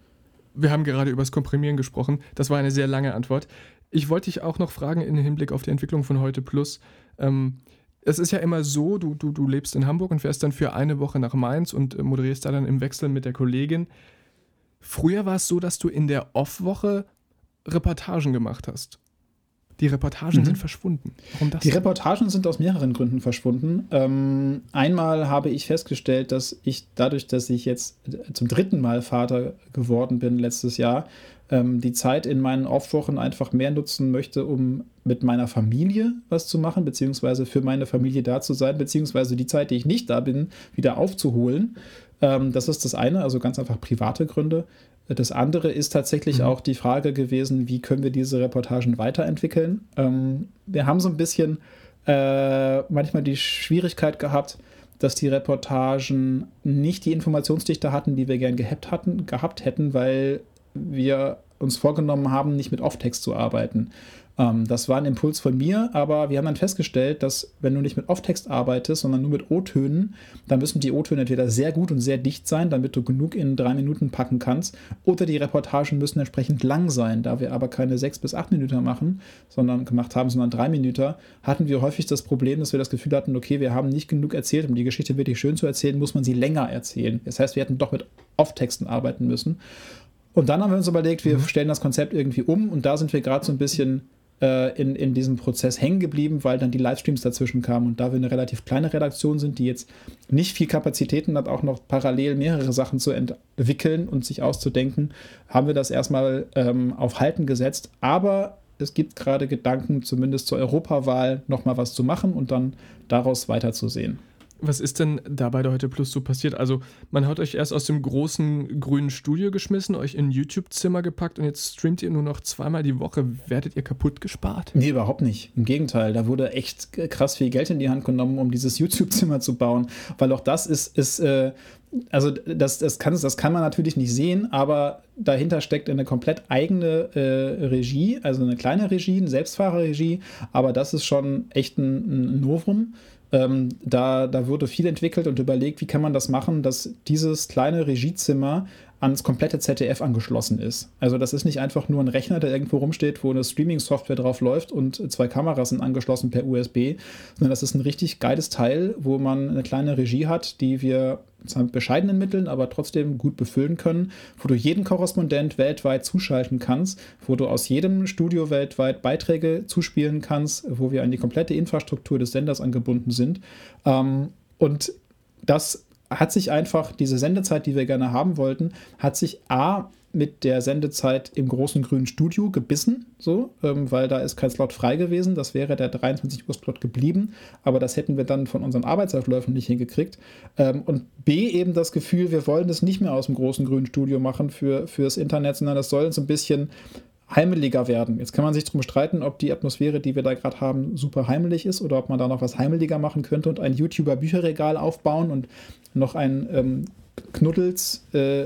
wir haben gerade über das Komprimieren gesprochen. Das war eine sehr lange Antwort. Ich wollte dich auch noch fragen im Hinblick auf die Entwicklung von heute Plus. Ähm, es ist ja immer so, du, du, du lebst in Hamburg und fährst dann für eine Woche nach Mainz und äh, moderierst da dann im Wechsel mit der Kollegin. Früher war es so, dass du in der Off-Woche Reportagen gemacht hast. Die Reportagen mhm. sind verschwunden. Warum das? Die Reportagen sind aus mehreren Gründen verschwunden. Ähm, einmal habe ich festgestellt, dass ich dadurch, dass ich jetzt zum dritten Mal Vater geworden bin letztes Jahr, ähm, die Zeit in meinen Off-Wochen einfach mehr nutzen möchte, um mit meiner Familie was zu machen, beziehungsweise für meine Familie da zu sein, beziehungsweise die Zeit, die ich nicht da bin, wieder aufzuholen. Ähm, das ist das eine, also ganz einfach private Gründe. Das andere ist tatsächlich mhm. auch die Frage gewesen, wie können wir diese Reportagen weiterentwickeln. Ähm, wir haben so ein bisschen äh, manchmal die Schwierigkeit gehabt, dass die Reportagen nicht die Informationsdichte hatten, die wir gern gehabt, hatten, gehabt hätten, weil wir uns vorgenommen haben, nicht mit Off-Text zu arbeiten. Ähm, das war ein Impuls von mir, aber wir haben dann festgestellt, dass wenn du nicht mit Off-Text arbeitest, sondern nur mit O-Tönen, dann müssen die O-Töne entweder sehr gut und sehr dicht sein, damit du genug in drei Minuten packen kannst, oder die Reportagen müssen entsprechend lang sein. Da wir aber keine sechs bis acht Minuten machen, sondern gemacht haben, sondern drei Minuten, hatten wir häufig das Problem, dass wir das Gefühl hatten, okay, wir haben nicht genug erzählt, um die Geschichte wirklich schön zu erzählen, muss man sie länger erzählen. Das heißt, wir hätten doch mit Off-Texten arbeiten müssen. Und dann haben wir uns überlegt, wir mhm. stellen das Konzept irgendwie um und da sind wir gerade so ein bisschen äh, in, in diesem Prozess hängen geblieben, weil dann die Livestreams dazwischen kamen. Und da wir eine relativ kleine Redaktion sind, die jetzt nicht viel Kapazitäten hat, auch noch parallel mehrere Sachen zu entwickeln und sich auszudenken, haben wir das erstmal ähm, auf Halten gesetzt. Aber es gibt gerade Gedanken, zumindest zur Europawahl nochmal was zu machen und dann daraus weiterzusehen. Was ist denn da bei der Heute Plus so passiert? Also, man hat euch erst aus dem großen grünen Studio geschmissen, euch in ein YouTube-Zimmer gepackt und jetzt streamt ihr nur noch zweimal die Woche. Werdet ihr kaputt gespart? Nee, überhaupt nicht. Im Gegenteil, da wurde echt krass viel Geld in die Hand genommen, um dieses YouTube-Zimmer zu bauen. Weil auch das ist, ist äh, also das, das, kann, das kann man natürlich nicht sehen, aber dahinter steckt eine komplett eigene äh, Regie, also eine kleine Regie, eine Selbstfahrerregie, aber das ist schon echt ein, ein Novum. Ähm, da, da wurde viel entwickelt und überlegt, wie kann man das machen, dass dieses kleine Regiezimmer ans komplette ZDF angeschlossen ist. Also das ist nicht einfach nur ein Rechner, der irgendwo rumsteht, wo eine Streaming-Software drauf läuft und zwei Kameras sind angeschlossen per USB, sondern das ist ein richtig geiles Teil, wo man eine kleine Regie hat, die wir zwar mit bescheidenen Mitteln, aber trotzdem gut befüllen können, wo du jeden Korrespondent weltweit zuschalten kannst, wo du aus jedem Studio weltweit Beiträge zuspielen kannst, wo wir an die komplette Infrastruktur des Senders angebunden sind. Ähm, und das hat sich einfach diese Sendezeit, die wir gerne haben wollten, hat sich A mit der Sendezeit im großen grünen Studio gebissen, so, ähm, weil da ist kein Slot frei gewesen. Das wäre der 23 Uhr Slot geblieben, aber das hätten wir dann von unseren Arbeitsabläufen nicht hingekriegt. Ähm, und B eben das Gefühl, wir wollen das nicht mehr aus dem großen grünen Studio machen für fürs Internet, sondern das soll uns ein bisschen heimeliger werden. Jetzt kann man sich darum streiten, ob die Atmosphäre, die wir da gerade haben, super heimelig ist oder ob man da noch was heimeliger machen könnte und ein YouTuber-Bücherregal aufbauen und noch ein ähm, Knuddels äh,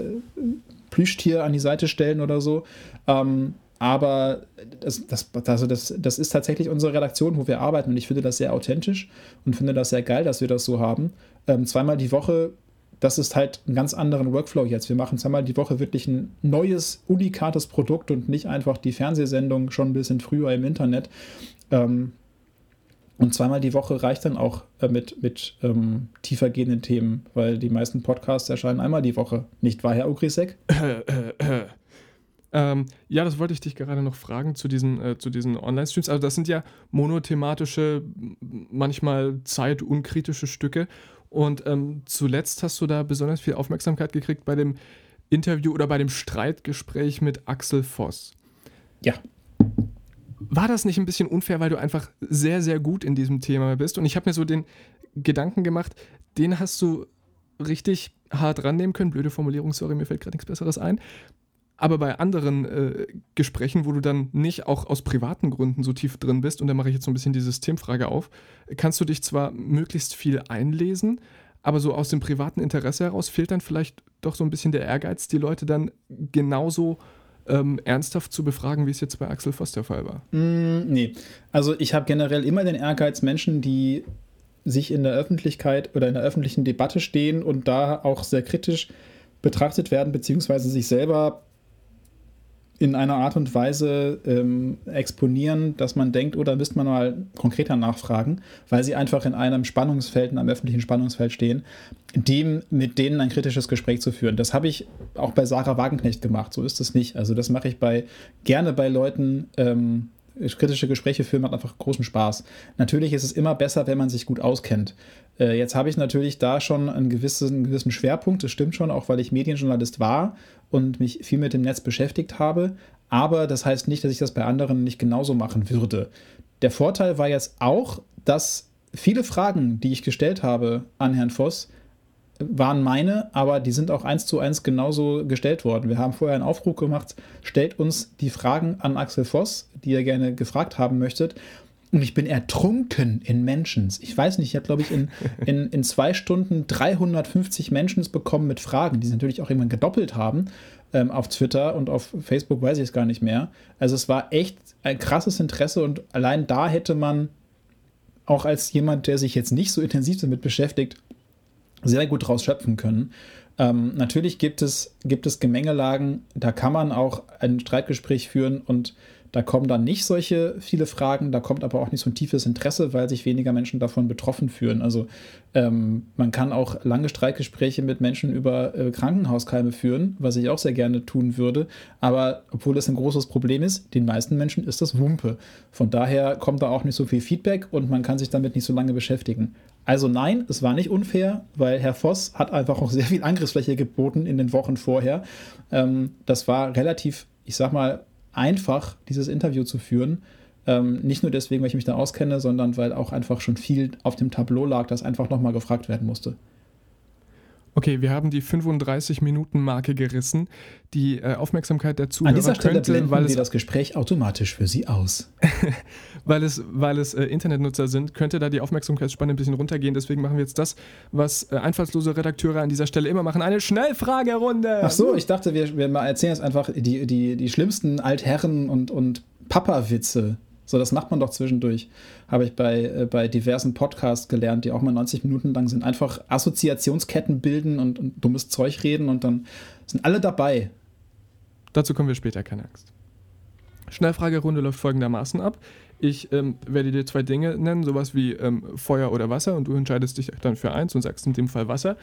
Plüschtier an die Seite stellen oder so. Ähm, aber das, das, also das, das ist tatsächlich unsere Redaktion, wo wir arbeiten und ich finde das sehr authentisch und finde das sehr geil, dass wir das so haben. Ähm, zweimal die Woche das ist halt ein ganz anderen Workflow jetzt. Wir machen zweimal die Woche wirklich ein neues, unikates Produkt und nicht einfach die Fernsehsendung schon ein bisschen früher im Internet. Ähm, und zweimal die Woche reicht dann auch äh, mit, mit ähm, tiefer gehenden Themen, weil die meisten Podcasts erscheinen einmal die Woche. Nicht wahr, Herr Ogrisek? Äh, äh, äh. Ähm, ja, das wollte ich dich gerade noch fragen zu diesen, äh, diesen Online-Streams. Also das sind ja monothematische, manchmal zeitunkritische Stücke. Und ähm, zuletzt hast du da besonders viel Aufmerksamkeit gekriegt bei dem Interview oder bei dem Streitgespräch mit Axel Voss. Ja. War das nicht ein bisschen unfair, weil du einfach sehr, sehr gut in diesem Thema bist? Und ich habe mir so den Gedanken gemacht, den hast du richtig hart rannehmen können. Blöde Formulierung, sorry, mir fällt gerade nichts Besseres ein. Aber bei anderen äh, Gesprächen, wo du dann nicht auch aus privaten Gründen so tief drin bist, und da mache ich jetzt so ein bisschen die Systemfrage auf, kannst du dich zwar möglichst viel einlesen, aber so aus dem privaten Interesse heraus fehlt dann vielleicht doch so ein bisschen der Ehrgeiz, die Leute dann genauso ähm, ernsthaft zu befragen, wie es jetzt bei Axel Voss der Fall war. Mm, nee, also ich habe generell immer den Ehrgeiz, Menschen, die sich in der Öffentlichkeit oder in der öffentlichen Debatte stehen und da auch sehr kritisch betrachtet werden, beziehungsweise sich selber in einer Art und Weise ähm, exponieren, dass man denkt, oder müsste man mal konkreter nachfragen, weil sie einfach in einem Spannungsfeld, in einem öffentlichen Spannungsfeld stehen, dem mit denen ein kritisches Gespräch zu führen. Das habe ich auch bei Sarah Wagenknecht gemacht, so ist es nicht. Also das mache ich bei gerne bei Leuten, ähm, kritische Gespräche führen macht einfach großen Spaß. Natürlich ist es immer besser, wenn man sich gut auskennt. Äh, jetzt habe ich natürlich da schon einen gewissen, einen gewissen Schwerpunkt, das stimmt schon, auch weil ich Medienjournalist war und mich viel mit dem Netz beschäftigt habe. Aber das heißt nicht, dass ich das bei anderen nicht genauso machen würde. Der Vorteil war jetzt auch, dass viele Fragen, die ich gestellt habe an Herrn Voss, waren meine, aber die sind auch eins zu eins genauso gestellt worden. Wir haben vorher einen Aufruf gemacht, stellt uns die Fragen an Axel Voss, die ihr gerne gefragt haben möchtet. Und ich bin ertrunken in Mentions. Ich weiß nicht, ich habe, glaube ich, in, in, in zwei Stunden 350 Mentions bekommen mit Fragen, die sie natürlich auch irgendwann gedoppelt haben. Ähm, auf Twitter und auf Facebook weiß ich es gar nicht mehr. Also es war echt ein krasses Interesse und allein da hätte man auch als jemand, der sich jetzt nicht so intensiv damit beschäftigt, sehr gut draus schöpfen können. Ähm, natürlich gibt es, gibt es Gemengelagen, da kann man auch ein Streitgespräch führen und da kommen dann nicht solche viele Fragen, da kommt aber auch nicht so ein tiefes Interesse, weil sich weniger Menschen davon betroffen fühlen. Also ähm, man kann auch lange Streitgespräche mit Menschen über äh, Krankenhauskeime führen, was ich auch sehr gerne tun würde. Aber obwohl das ein großes Problem ist, den meisten Menschen ist das Wumpe. Von daher kommt da auch nicht so viel Feedback und man kann sich damit nicht so lange beschäftigen. Also nein, es war nicht unfair, weil Herr Voss hat einfach auch sehr viel Angriffsfläche geboten in den Wochen vorher. Ähm, das war relativ, ich sag mal, einfach, dieses Interview zu führen. Ähm, nicht nur deswegen, weil ich mich da auskenne, sondern weil auch einfach schon viel auf dem Tableau lag, das einfach nochmal gefragt werden musste. Okay, wir haben die 35-Minuten-Marke gerissen. Die äh, Aufmerksamkeit der Zuhörer An dieser Stelle könnte, blenden weil wir es, das Gespräch automatisch für Sie aus. weil es, weil es äh, Internetnutzer sind, könnte da die Aufmerksamkeitsspanne ein bisschen runtergehen. Deswegen machen wir jetzt das, was äh, einfallslose Redakteure an dieser Stelle immer machen: eine Schnellfragerunde. Ach so, ich dachte, wir, wir mal erzählen jetzt einfach die, die, die schlimmsten Altherren- und, und Papa-Witze. So, das macht man doch zwischendurch. Habe ich bei, äh, bei diversen Podcasts gelernt, die auch mal 90 Minuten lang sind. Einfach Assoziationsketten bilden und, und dummes Zeug reden und dann sind alle dabei. Dazu kommen wir später, keine Angst. Schnellfragerunde läuft folgendermaßen ab. Ich ähm, werde dir zwei Dinge nennen, sowas wie ähm, Feuer oder Wasser, und du entscheidest dich dann für eins und sagst in dem Fall Wasser.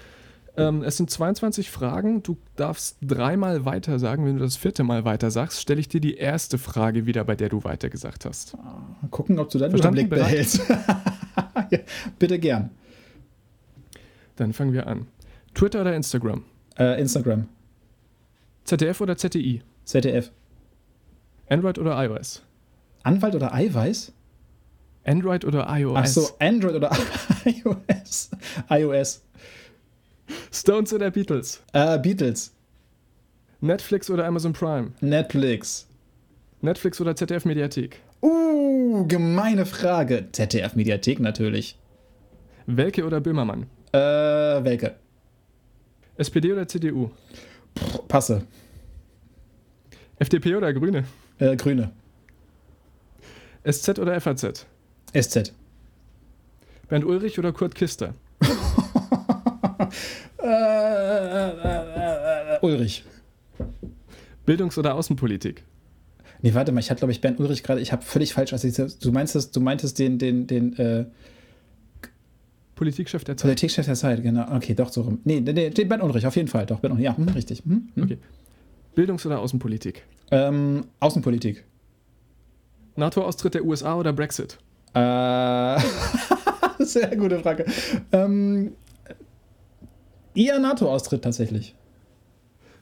Ähm, es sind 22 Fragen. Du darfst dreimal weiter sagen. Wenn du das vierte Mal weiter sagst, stelle ich dir die erste Frage wieder, bei der du weiter gesagt hast. Mal gucken, ob du deinen? Überblick behältst. ja, bitte gern. Dann fangen wir an. Twitter oder Instagram? Äh, Instagram, ZDF oder ZDI? ZDF. Android oder iOS? Anwalt oder Eiweiß? Android oder iOS? Ach so, Android oder iOS? iOS. Stones oder Beatles? Äh, Beatles. Netflix oder Amazon Prime? Netflix. Netflix oder ZDF Mediathek? Uh, gemeine Frage. ZDF Mediathek natürlich. Welke oder Böhmermann? Äh, welke? SPD oder CDU? Pff, passe. FDP oder Grüne? Äh, Grüne. SZ oder FAZ? SZ. Bernd Ulrich oder Kurt Kister? Äh, äh, Ulrich. Bildungs- oder Außenpolitik? Nee, warte mal, ich hatte, glaube ich, Bernd Ulrich gerade, ich habe völlig falsch assoziiert. Du meinst, du meintest den, den, den, äh, Politikchef der Zeit. Politikchef der Zeit, genau. Okay, doch, so rum. Nee, nee, nee, den Bernd Ulrich, auf jeden Fall. Doch, Bernd Ulrich, ja, hm, richtig. Hm, hm. Okay. Bildungs- oder Außenpolitik? Ähm, Außenpolitik. NATO-Austritt der USA oder Brexit? Äh, sehr gute Frage. Ähm, eher NATO-Austritt tatsächlich.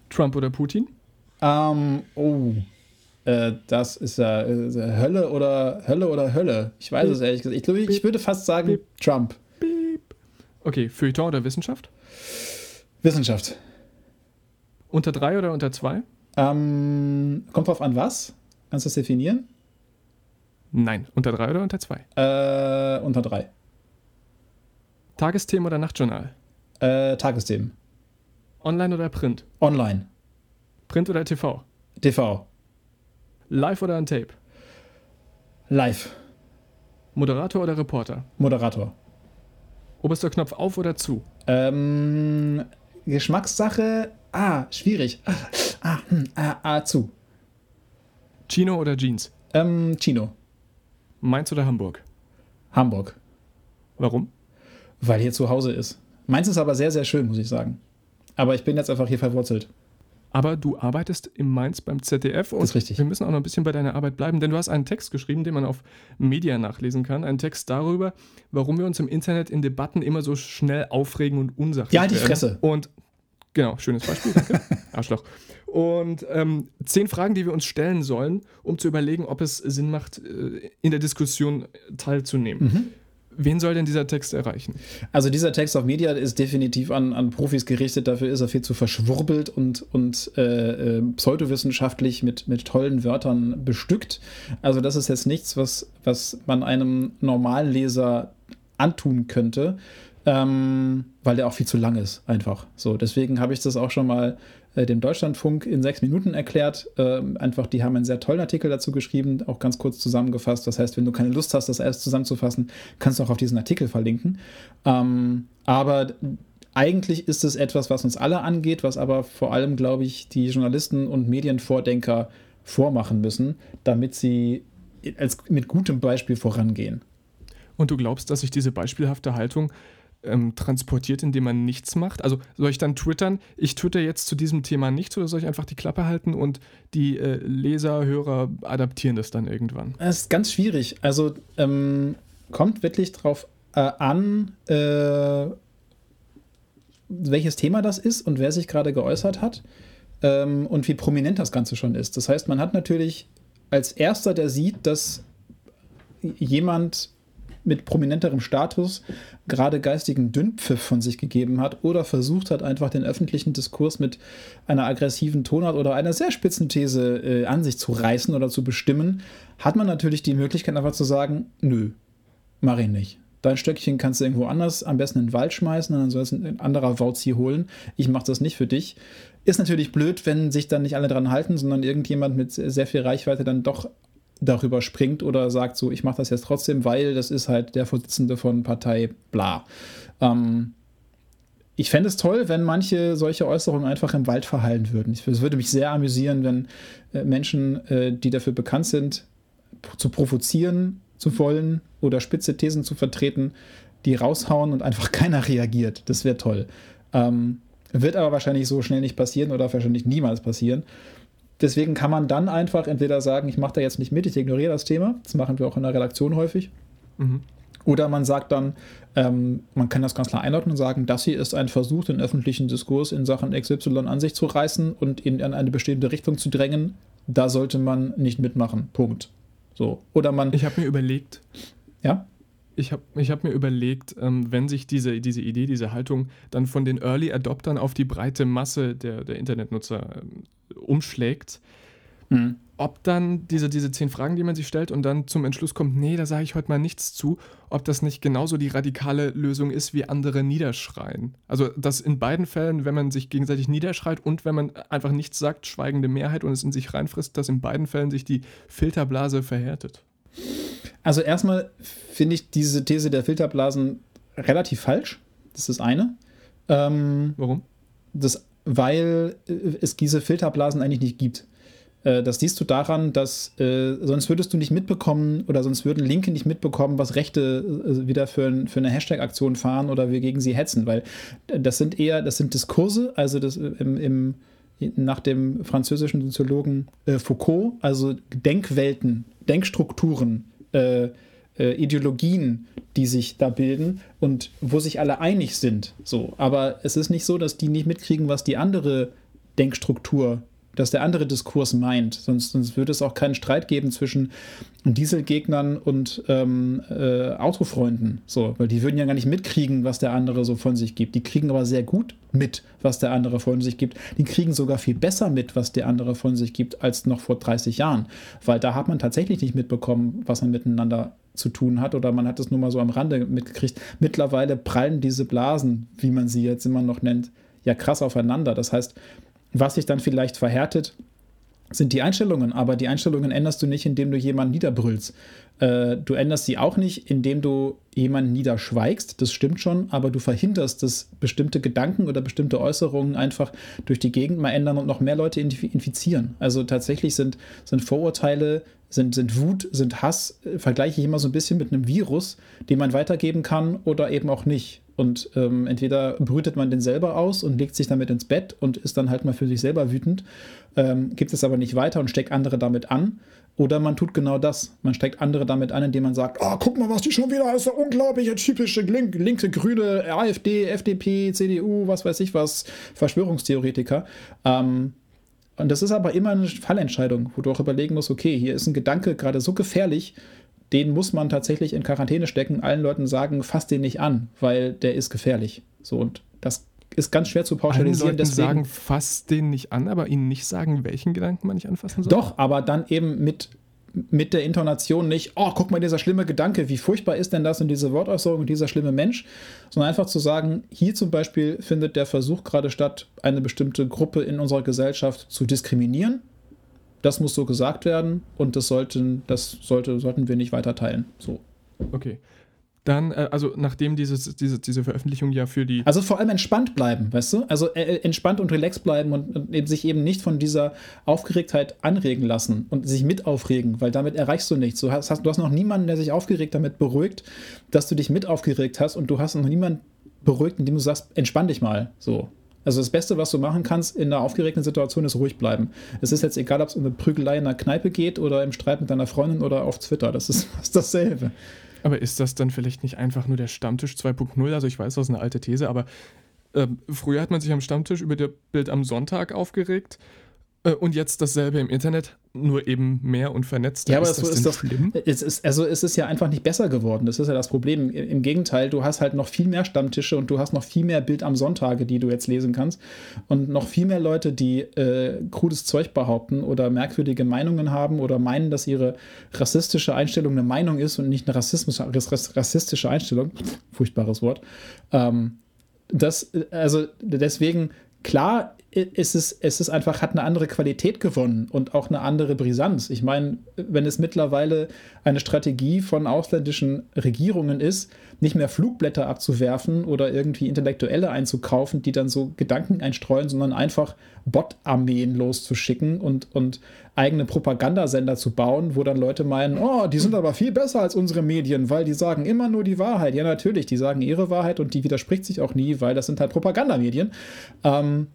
Trump oder Putin? Ähm, oh. Äh, das ist ja äh, Hölle oder Hölle oder Hölle. Ich weiß es ehrlich gesagt. Ich glaube, ich würde fast sagen Trump. Okay, Feuilleton oder Wissenschaft? Wissenschaft. Unter drei oder unter zwei? Ähm, kommt drauf an, was? Kannst du das definieren? Nein. Unter drei oder unter zwei? Äh, unter drei. Tagesthemen oder Nachtjournal? Äh, Tagesthemen. Online oder Print? Online. Print oder TV? TV. Live oder on Tape? Live. Moderator oder Reporter? Moderator. Oberster Knopf auf oder zu? Ähm, Geschmackssache. Ah, schwierig. Ah, ah, hm, ah, ah, zu. Chino oder Jeans? Ähm, Chino. Mainz oder Hamburg? Hamburg. Warum? Weil hier zu Hause ist. Meins ist aber sehr, sehr schön, muss ich sagen. Aber ich bin jetzt einfach hier verwurzelt. Aber du arbeitest in Mainz beim ZDF und Das ist richtig. wir müssen auch noch ein bisschen bei deiner Arbeit bleiben, denn du hast einen Text geschrieben, den man auf Media nachlesen kann. Einen Text darüber, warum wir uns im Internet in Debatten immer so schnell aufregen und unsachlich Ja, halt die. Fresse. Und genau, schönes Beispiel, danke. Arschloch. Und ähm, zehn Fragen, die wir uns stellen sollen, um zu überlegen, ob es Sinn macht, äh, in der Diskussion teilzunehmen. Mhm. Wen soll denn dieser Text erreichen? Also dieser Text auf Media ist definitiv an, an Profis gerichtet. Dafür ist er viel zu verschwurbelt und, und äh, äh, pseudowissenschaftlich mit, mit tollen Wörtern bestückt. Also das ist jetzt nichts, was, was man einem normalen Leser antun könnte, ähm, weil der auch viel zu lang ist, einfach. So, deswegen habe ich das auch schon mal äh, dem Deutschlandfunk in sechs Minuten erklärt. Ähm, einfach, die haben einen sehr tollen Artikel dazu geschrieben, auch ganz kurz zusammengefasst. Das heißt, wenn du keine Lust hast, das alles zusammenzufassen, kannst du auch auf diesen Artikel verlinken. Ähm, aber eigentlich ist es etwas, was uns alle angeht, was aber vor allem, glaube ich, die Journalisten und Medienvordenker vormachen müssen, damit sie als, mit gutem Beispiel vorangehen. Und du glaubst, dass sich diese beispielhafte Haltung ähm, transportiert, indem man nichts macht? Also soll ich dann twittern, ich twitter jetzt zu diesem Thema nichts oder soll ich einfach die Klappe halten und die äh, Leser, Hörer adaptieren das dann irgendwann? Das ist ganz schwierig. Also ähm, kommt wirklich drauf äh, an, äh, welches Thema das ist und wer sich gerade geäußert hat ähm, und wie prominent das Ganze schon ist. Das heißt, man hat natürlich als erster, der sieht, dass jemand mit prominenterem Status gerade geistigen Dünnpfiff von sich gegeben hat oder versucht hat, einfach den öffentlichen Diskurs mit einer aggressiven Tonart oder einer sehr spitzen These äh, an sich zu reißen oder zu bestimmen, hat man natürlich die Möglichkeit einfach zu sagen, nö, mach ich nicht. Dein Stöckchen kannst du irgendwo anders, am besten in den Wald schmeißen dann soll es ein anderer Wauzi holen. Ich mache das nicht für dich. Ist natürlich blöd, wenn sich dann nicht alle dran halten, sondern irgendjemand mit sehr viel Reichweite dann doch darüber springt oder sagt so, ich mache das jetzt trotzdem, weil das ist halt der Vorsitzende von Partei bla. Ähm, ich fände es toll, wenn manche solche Äußerungen einfach im Wald verhallen würden. Es würde mich sehr amüsieren, wenn äh, Menschen, äh, die dafür bekannt sind, zu provozieren zu wollen oder spitze Thesen zu vertreten, die raushauen und einfach keiner reagiert. Das wäre toll. Ähm, wird aber wahrscheinlich so schnell nicht passieren oder wahrscheinlich niemals passieren. Deswegen kann man dann einfach entweder sagen, ich mache da jetzt nicht mit, ich ignoriere das Thema. Das machen wir auch in der Redaktion häufig. Mhm. Oder man sagt dann, ähm, man kann das ganz klar einordnen und sagen, das hier ist ein Versuch, den öffentlichen Diskurs in Sachen XY an sich zu reißen und ihn in eine bestimmte Richtung zu drängen. Da sollte man nicht mitmachen. Punkt. So. Oder man. Ich habe mir überlegt. Ja? Ich habe ich hab mir überlegt, ähm, wenn sich diese, diese Idee, diese Haltung dann von den Early Adoptern auf die breite Masse der, der Internetnutzer ähm, umschlägt, mhm. ob dann diese, diese zehn Fragen, die man sich stellt und dann zum Entschluss kommt, nee, da sage ich heute mal nichts zu, ob das nicht genauso die radikale Lösung ist, wie andere niederschreien. Also, dass in beiden Fällen, wenn man sich gegenseitig niederschreit und wenn man einfach nichts sagt, schweigende Mehrheit und es in sich reinfrisst, dass in beiden Fällen sich die Filterblase verhärtet. Also erstmal finde ich diese These der Filterblasen relativ falsch. Das ist das eine. Ähm, Warum? Das weil äh, es diese Filterblasen eigentlich nicht gibt. Äh, das siehst du daran, dass äh, sonst würdest du nicht mitbekommen oder sonst würden Linke nicht mitbekommen, was Rechte äh, wieder für, für eine Hashtag-Aktion fahren oder wir gegen sie hetzen, weil das sind eher, das sind Diskurse, also das im, im nach dem französischen Soziologen äh, Foucault, also Denkwelten, Denkstrukturen, äh, Ideologien, die sich da bilden und wo sich alle einig sind. So, aber es ist nicht so, dass die nicht mitkriegen, was die andere Denkstruktur dass der andere Diskurs meint. Sonst, sonst würde es auch keinen Streit geben zwischen Dieselgegnern und ähm, äh, Autofreunden. So, weil die würden ja gar nicht mitkriegen, was der andere so von sich gibt. Die kriegen aber sehr gut mit, was der andere von sich gibt. Die kriegen sogar viel besser mit, was der andere von sich gibt, als noch vor 30 Jahren. Weil da hat man tatsächlich nicht mitbekommen, was man miteinander zu tun hat oder man hat es nur mal so am Rande mitgekriegt. Mittlerweile prallen diese Blasen, wie man sie jetzt immer noch nennt, ja krass aufeinander. Das heißt, was sich dann vielleicht verhärtet, sind die Einstellungen, aber die Einstellungen änderst du nicht, indem du jemanden niederbrüllst. Äh, du änderst sie auch nicht, indem du jemanden niederschweigst, das stimmt schon, aber du verhinderst, dass bestimmte Gedanken oder bestimmte Äußerungen einfach durch die Gegend mal ändern und noch mehr Leute infizieren. Also tatsächlich sind, sind Vorurteile, sind, sind Wut, sind Hass, äh, vergleiche ich immer so ein bisschen mit einem Virus, den man weitergeben kann oder eben auch nicht. Und ähm, entweder brütet man den selber aus und legt sich damit ins Bett und ist dann halt mal für sich selber wütend, ähm, gibt es aber nicht weiter und steckt andere damit an. Oder man tut genau das. Man steckt andere damit an, indem man sagt, oh, guck mal, was die schon wieder ist, unglaubliche typische Link, linke, grüne, AfD, FDP, CDU, was weiß ich was, Verschwörungstheoretiker. Ähm, und das ist aber immer eine Fallentscheidung, wo du auch überlegen musst, okay, hier ist ein Gedanke gerade so gefährlich, den muss man tatsächlich in Quarantäne stecken, allen Leuten sagen, fass den nicht an, weil der ist gefährlich. So, und das ist ganz schwer zu pauschalisieren. Allen Leuten deswegen, sagen, fass den nicht an, aber ihnen nicht sagen, welchen Gedanken man nicht anfassen soll? Doch, aber dann eben mit, mit der Intonation nicht, oh, guck mal, dieser schlimme Gedanke, wie furchtbar ist denn das und diese Wortäußerung und dieser schlimme Mensch, sondern einfach zu sagen, hier zum Beispiel findet der Versuch gerade statt, eine bestimmte Gruppe in unserer Gesellschaft zu diskriminieren das muss so gesagt werden und das sollten, das sollte, sollten wir nicht weiter teilen. So. Okay. Dann, äh, also nachdem dieses, diese, diese Veröffentlichung ja für die. Also vor allem entspannt bleiben, weißt du? Also äh, äh, entspannt und relaxed bleiben und, und eben sich eben nicht von dieser Aufgeregtheit anregen lassen und sich mit aufregen, weil damit erreichst du nichts. Du hast, du hast noch niemanden, der sich aufgeregt damit beruhigt, dass du dich mit aufgeregt hast und du hast noch niemanden beruhigt, indem du sagst, entspann dich mal. So. Also das Beste, was du machen kannst in einer aufgeregten Situation, ist ruhig bleiben. Es ist jetzt egal, ob es um eine Prügelei in einer Kneipe geht oder im Streit mit deiner Freundin oder auf Twitter. Das ist dasselbe. Aber ist das dann vielleicht nicht einfach nur der Stammtisch 2.0? Also ich weiß, das ist eine alte These, aber äh, früher hat man sich am Stammtisch über das Bild am Sonntag aufgeregt und jetzt dasselbe im Internet, nur eben mehr und vernetzt. Ja, aber ist das, ist das schlimm? Es ist, also es ist ja einfach nicht besser geworden. Das ist ja das Problem. Im Gegenteil, du hast halt noch viel mehr Stammtische und du hast noch viel mehr Bild am Sonntage, die du jetzt lesen kannst. Und noch viel mehr Leute, die äh, krudes Zeug behaupten oder merkwürdige Meinungen haben oder meinen, dass ihre rassistische Einstellung eine Meinung ist und nicht eine Rassismus, rassistische Einstellung. Furchtbares Wort. Ähm, das, also deswegen, klar ist es, es ist einfach, hat eine andere Qualität gewonnen und auch eine andere Brisanz. Ich meine, wenn es mittlerweile eine Strategie von ausländischen Regierungen ist, nicht mehr Flugblätter abzuwerfen oder irgendwie Intellektuelle einzukaufen, die dann so Gedanken einstreuen, sondern einfach Bot-Armeen loszuschicken und, und eigene Propagandasender zu bauen, wo dann Leute meinen, oh, die sind aber viel besser als unsere Medien, weil die sagen immer nur die Wahrheit. Ja, natürlich, die sagen ihre Wahrheit und die widerspricht sich auch nie, weil das sind halt Propagandamedien. Ähm,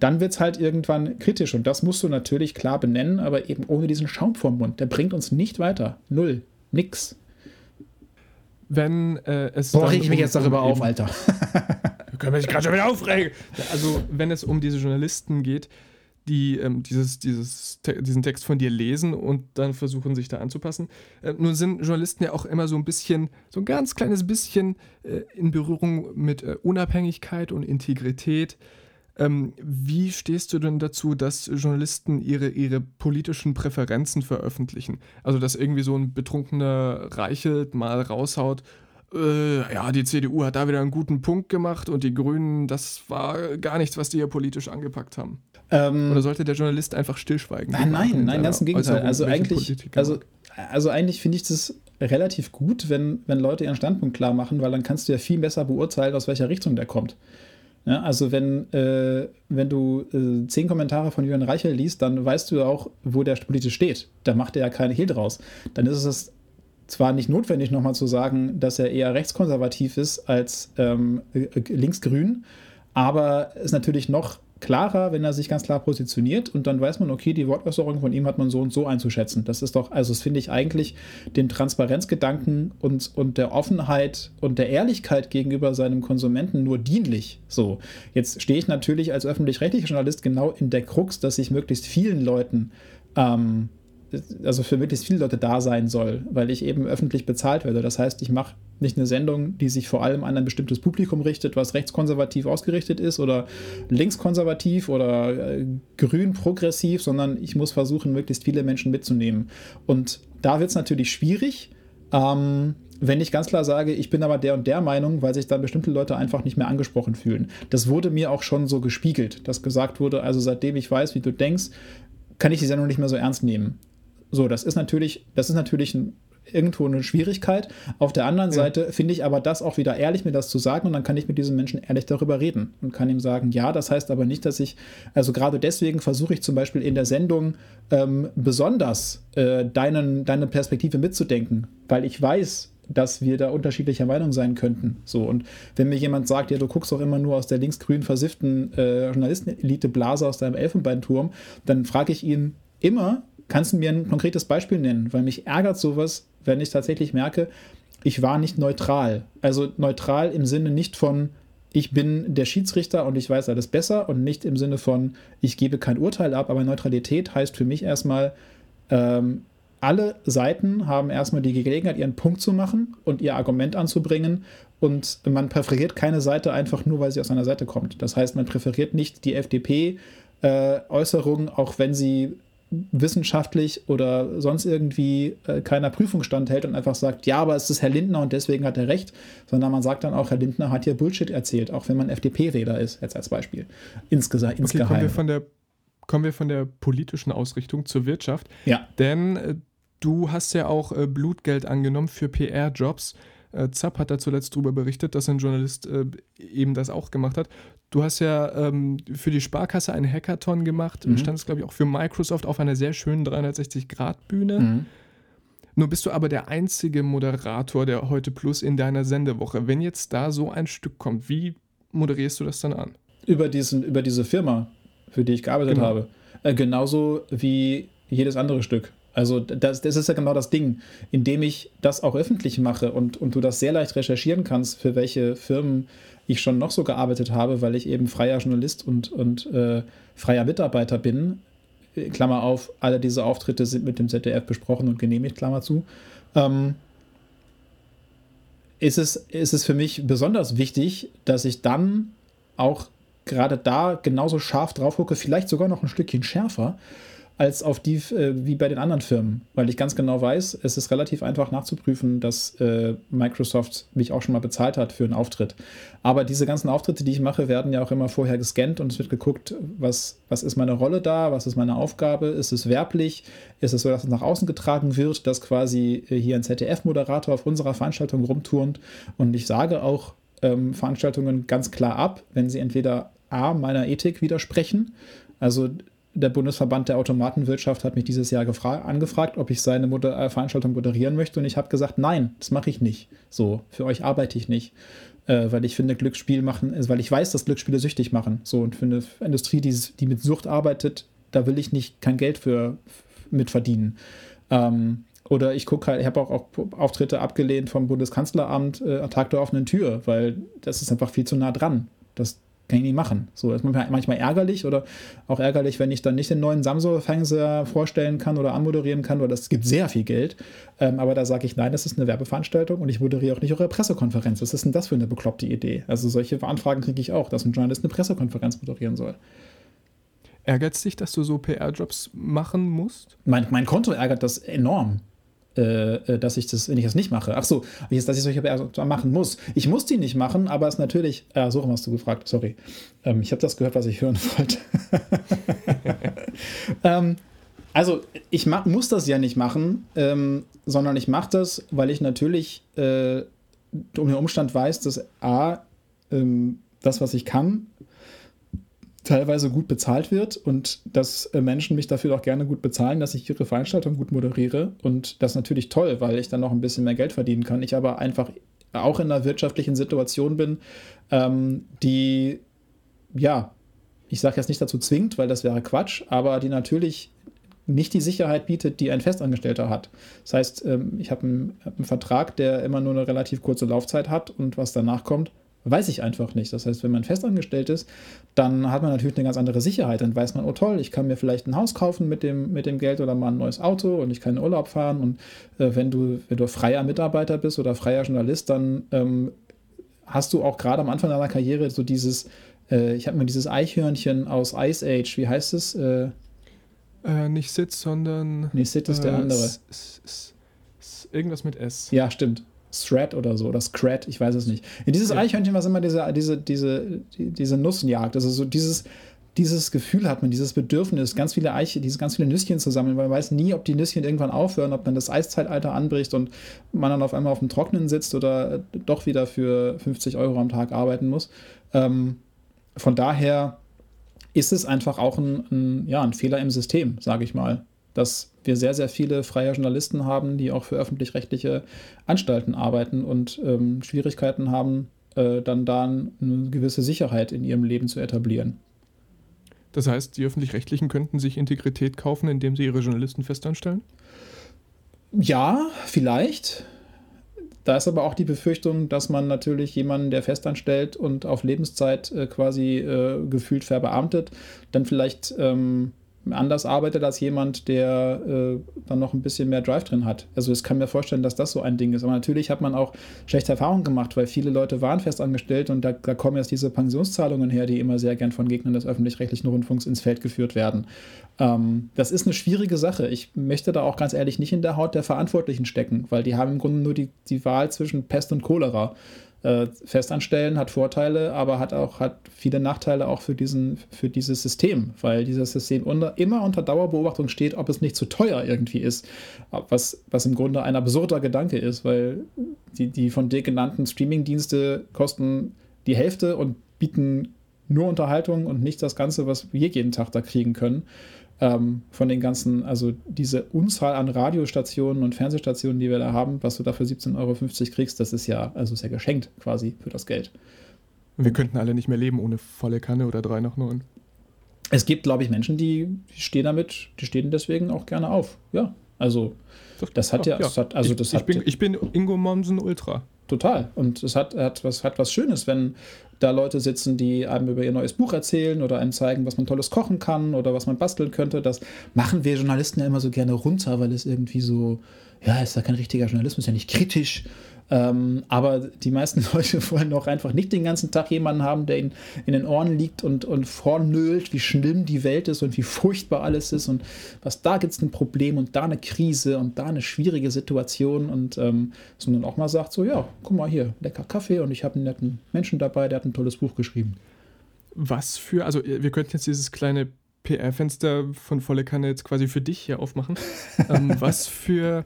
dann wird es halt irgendwann kritisch. Und das musst du natürlich klar benennen, aber eben ohne diesen Schaum vorm Mund. Der bringt uns nicht weiter. Null. Nix. Wenn äh, es. Boah, reg ich mich um, jetzt darüber um auf, Alter. können wir sich gerade schon wieder aufregen. Also, wenn es um diese Journalisten geht, die ähm, dieses, dieses, te diesen Text von dir lesen und dann versuchen, sich da anzupassen. Äh, nun sind Journalisten ja auch immer so ein bisschen, so ein ganz kleines bisschen äh, in Berührung mit äh, Unabhängigkeit und Integrität. Ähm, wie stehst du denn dazu, dass Journalisten ihre, ihre politischen Präferenzen veröffentlichen? Also, dass irgendwie so ein betrunkener Reichelt mal raushaut, äh, ja, die CDU hat da wieder einen guten Punkt gemacht und die Grünen, das war gar nichts, was die hier politisch angepackt haben. Ähm, Oder sollte der Journalist einfach stillschweigen? Nein, nein, nein, ganz im Gegenteil. Also eigentlich, also, also eigentlich finde ich das relativ gut, wenn, wenn Leute ihren Standpunkt klar machen, weil dann kannst du ja viel besser beurteilen, aus welcher Richtung der kommt. Ja, also wenn, äh, wenn du äh, zehn Kommentare von Julian Reichel liest, dann weißt du auch, wo der politisch steht. Da macht er ja keine Hehl draus. Dann ist es zwar nicht notwendig, nochmal zu sagen, dass er eher rechtskonservativ ist als ähm, äh, linksgrün, aber es ist natürlich noch klarer, wenn er sich ganz klar positioniert und dann weiß man, okay, die Wortäußerung von ihm hat man so und so einzuschätzen. Das ist doch, also das finde ich eigentlich den Transparenzgedanken und, und der Offenheit und der Ehrlichkeit gegenüber seinem Konsumenten nur dienlich. So, jetzt stehe ich natürlich als öffentlich-rechtlicher Journalist genau in der Krux, dass ich möglichst vielen Leuten ähm, also für möglichst viele Leute da sein soll, weil ich eben öffentlich bezahlt werde. Das heißt, ich mache nicht eine Sendung, die sich vor allem an ein bestimmtes Publikum richtet, was rechtskonservativ ausgerichtet ist oder linkskonservativ oder äh, grün progressiv, sondern ich muss versuchen, möglichst viele Menschen mitzunehmen. Und da wird es natürlich schwierig, ähm, wenn ich ganz klar sage, ich bin aber der und der Meinung, weil sich dann bestimmte Leute einfach nicht mehr angesprochen fühlen. Das wurde mir auch schon so gespiegelt, dass gesagt wurde, also seitdem ich weiß, wie du denkst, kann ich die Sendung nicht mehr so ernst nehmen. So, das ist natürlich, das ist natürlich ein, irgendwo eine Schwierigkeit. Auf der anderen ja. Seite finde ich aber das auch wieder ehrlich, mir das zu sagen und dann kann ich mit diesem Menschen ehrlich darüber reden und kann ihm sagen, ja, das heißt aber nicht, dass ich, also gerade deswegen versuche ich zum Beispiel in der Sendung ähm, besonders äh, deinen, deine Perspektive mitzudenken, weil ich weiß, dass wir da unterschiedlicher Meinung sein könnten. So, und wenn mir jemand sagt, ja, du guckst doch immer nur aus der linksgrün versifften äh, Journalistenelite-Blase aus deinem Elfenbeinturm, dann frage ich ihn immer, Kannst du mir ein konkretes Beispiel nennen? Weil mich ärgert sowas, wenn ich tatsächlich merke, ich war nicht neutral. Also neutral im Sinne nicht von, ich bin der Schiedsrichter und ich weiß alles besser und nicht im Sinne von, ich gebe kein Urteil ab, aber Neutralität heißt für mich erstmal, ähm, alle Seiten haben erstmal die Gelegenheit, ihren Punkt zu machen und ihr Argument anzubringen und man präferiert keine Seite einfach nur, weil sie aus einer Seite kommt. Das heißt, man präferiert nicht die FDP-Äußerung, äh, auch wenn sie wissenschaftlich oder sonst irgendwie äh, keiner Prüfung standhält und einfach sagt, ja, aber es ist Herr Lindner und deswegen hat er recht, sondern man sagt dann auch, Herr Lindner hat hier Bullshit erzählt, auch wenn man FDP-Wähler ist, jetzt als Beispiel. Insgesa okay, insgeheim. Kommen wir, von der, kommen wir von der politischen Ausrichtung zur Wirtschaft. Ja. Denn äh, du hast ja auch äh, Blutgeld angenommen für PR-Jobs. Äh, Zapp hat da zuletzt darüber berichtet, dass ein Journalist äh, eben das auch gemacht hat. Du hast ja ähm, für die Sparkasse einen Hackathon gemacht, mhm. standest, glaube ich, auch für Microsoft auf einer sehr schönen 360-Grad-Bühne. Mhm. Nur bist du aber der einzige Moderator der Heute Plus in deiner Sendewoche. Wenn jetzt da so ein Stück kommt, wie moderierst du das dann an? Über, diesen, über diese Firma, für die ich gearbeitet genau. habe. Äh, genauso wie jedes andere Stück. Also das, das ist ja genau das Ding, indem ich das auch öffentlich mache und, und du das sehr leicht recherchieren kannst, für welche Firmen ich schon noch so gearbeitet habe, weil ich eben freier Journalist und, und äh, freier Mitarbeiter bin, Klammer auf, alle diese Auftritte sind mit dem ZDF besprochen und genehmigt, Klammer zu. Ähm, ist es, ist es für mich besonders wichtig, dass ich dann auch gerade da genauso scharf drauf gucke, vielleicht sogar noch ein Stückchen schärfer, als auf die äh, wie bei den anderen Firmen, weil ich ganz genau weiß, es ist relativ einfach nachzuprüfen, dass äh, Microsoft mich auch schon mal bezahlt hat für einen Auftritt. Aber diese ganzen Auftritte, die ich mache, werden ja auch immer vorher gescannt und es wird geguckt, was, was ist meine Rolle da, was ist meine Aufgabe, ist es werblich, ist es so, dass es nach außen getragen wird, dass quasi äh, hier ein ZDF-Moderator auf unserer Veranstaltung rumturnt und ich sage auch ähm, Veranstaltungen ganz klar ab, wenn sie entweder A, meiner Ethik widersprechen, also der Bundesverband der Automatenwirtschaft hat mich dieses Jahr angefragt, ob ich seine Moder äh, Veranstaltung moderieren möchte und ich habe gesagt, nein, das mache ich nicht. So, für euch arbeite ich nicht, äh, weil ich finde, Glücksspiel machen, also weil ich weiß, dass Glücksspiele süchtig machen. So und für eine Industrie, die, die mit Sucht arbeitet, da will ich nicht kein Geld für mitverdienen. Ähm, oder ich gucke halt, ich habe auch, auch, Auftritte abgelehnt vom Bundeskanzleramt äh, Tag der offenen Tür, weil das ist einfach viel zu nah dran. Das, kann ich nicht machen. So, ist manchmal ärgerlich oder auch ärgerlich, wenn ich dann nicht den neuen Samsung-Fernseher vorstellen kann oder anmoderieren kann, weil das gibt sehr viel Geld. Ähm, aber da sage ich, nein, das ist eine Werbeveranstaltung und ich moderiere auch nicht eure Pressekonferenz. Was ist denn das für eine bekloppte Idee? Also solche Anfragen kriege ich auch, dass ein Journalist eine Pressekonferenz moderieren soll. Ärgert es dich, dass du so PR-Jobs machen musst? Mein, mein Konto ärgert das enorm. Äh, äh, dass ich das, wenn ich das nicht mache. Ach so, dass ich solche PR machen muss. Ich muss die nicht machen, aber es ist natürlich. Äh, so hast du gefragt, sorry. Ähm, ich habe das gehört, was ich hören wollte. ähm, also, ich muss das ja nicht machen, ähm, sondern ich mache das, weil ich natürlich äh, um den Umstand weiß, dass A, ähm, das, was ich kann, teilweise gut bezahlt wird und dass äh, Menschen mich dafür auch gerne gut bezahlen, dass ich ihre Veranstaltung gut moderiere. Und das ist natürlich toll, weil ich dann noch ein bisschen mehr Geld verdienen kann. Ich aber einfach auch in einer wirtschaftlichen Situation bin, ähm, die, ja, ich sage jetzt nicht dazu zwingt, weil das wäre Quatsch, aber die natürlich nicht die Sicherheit bietet, die ein Festangestellter hat. Das heißt, ähm, ich habe einen, einen Vertrag, der immer nur eine relativ kurze Laufzeit hat und was danach kommt, Weiß ich einfach nicht. Das heißt, wenn man festangestellt ist, dann hat man natürlich eine ganz andere Sicherheit. Dann weiß man, oh toll, ich kann mir vielleicht ein Haus kaufen mit dem, mit dem Geld oder mal ein neues Auto und ich kann in Urlaub fahren. Und äh, wenn, du, wenn du freier Mitarbeiter bist oder freier Journalist, dann ähm, hast du auch gerade am Anfang deiner Karriere so dieses, äh, ich habe mir dieses Eichhörnchen aus Ice Age, wie heißt es? Äh, äh nicht Sid, sondern. Nee, Sid ist der äh, andere. irgendwas mit S. Ja, stimmt. Thread oder so, oder Scrat, ich weiß es nicht. In dieses ja. Eichhörnchen war immer diese, diese, diese, diese Nussjagd. Also so dieses, dieses Gefühl hat man, dieses Bedürfnis, ganz viele Eiche, diese ganz viele Nüsschen zu sammeln, weil man weiß nie, ob die Nüsschen irgendwann aufhören, ob dann das Eiszeitalter anbricht und man dann auf einmal auf dem Trocknen sitzt oder doch wieder für 50 Euro am Tag arbeiten muss. Ähm, von daher ist es einfach auch ein, ein, ja, ein Fehler im System, sage ich mal dass wir sehr, sehr viele freie Journalisten haben, die auch für öffentlich-rechtliche Anstalten arbeiten und ähm, Schwierigkeiten haben, äh, dann da eine gewisse Sicherheit in ihrem Leben zu etablieren. Das heißt, die öffentlich-rechtlichen könnten sich Integrität kaufen, indem sie ihre Journalisten festanstellen? Ja, vielleicht. Da ist aber auch die Befürchtung, dass man natürlich jemanden, der festanstellt und auf Lebenszeit äh, quasi äh, gefühlt verbeamtet, dann vielleicht ähm, anders arbeitet als jemand, der äh, dann noch ein bisschen mehr Drive drin hat. Also ich kann mir vorstellen, dass das so ein Ding ist. Aber natürlich hat man auch schlechte Erfahrungen gemacht, weil viele Leute waren festangestellt und da, da kommen jetzt diese Pensionszahlungen her, die immer sehr gern von Gegnern des öffentlich-rechtlichen Rundfunks ins Feld geführt werden. Ähm, das ist eine schwierige Sache. Ich möchte da auch ganz ehrlich nicht in der Haut der Verantwortlichen stecken, weil die haben im Grunde nur die, die Wahl zwischen Pest und Cholera äh, festanstellen, hat Vorteile, aber hat auch hat viele Nachteile auch für, diesen, für dieses System, weil dieses System unter, immer unter Dauerbeobachtung steht, ob es nicht zu teuer irgendwie ist, was, was im Grunde ein absurder Gedanke ist, weil die, die von dir genannten Streamingdienste kosten die Hälfte und bieten nur Unterhaltung und nicht das Ganze, was wir jeden Tag da kriegen können ähm, von den ganzen, also diese Unzahl an Radiostationen und Fernsehstationen, die wir da haben, was du da für 17,50 Euro kriegst, das ist ja, also ist ja geschenkt quasi für das Geld. Wir könnten alle nicht mehr leben ohne volle Kanne oder drei nach neun. Es gibt, glaube ich, Menschen, die stehen damit, die stehen deswegen auch gerne auf. Ja, also das hat ja, ja. Das hat, also das ich, hat, bin, ich bin Ingo Mommsen Ultra. Total. Und es hat, hat, was, hat was Schönes, wenn da Leute sitzen, die einem über ihr neues Buch erzählen oder einem zeigen, was man tolles kochen kann oder was man basteln könnte. Das machen wir Journalisten ja immer so gerne runter, weil es irgendwie so, ja, ist da kein richtiger Journalismus, ja nicht kritisch. Ähm, aber die meisten Leute wollen doch einfach nicht den ganzen Tag jemanden haben, der ihnen in den Ohren liegt und, und vornölt, wie schlimm die Welt ist und wie furchtbar alles ist und was da gibt es ein Problem und da eine Krise und da eine schwierige Situation und ähm, sondern auch mal sagt so, ja, guck mal hier, lecker Kaffee und ich habe einen netten Menschen dabei, der hat ein tolles Buch geschrieben. Was für, also wir könnten jetzt dieses kleine PR-Fenster von volle Kanne jetzt quasi für dich hier aufmachen. ähm, was für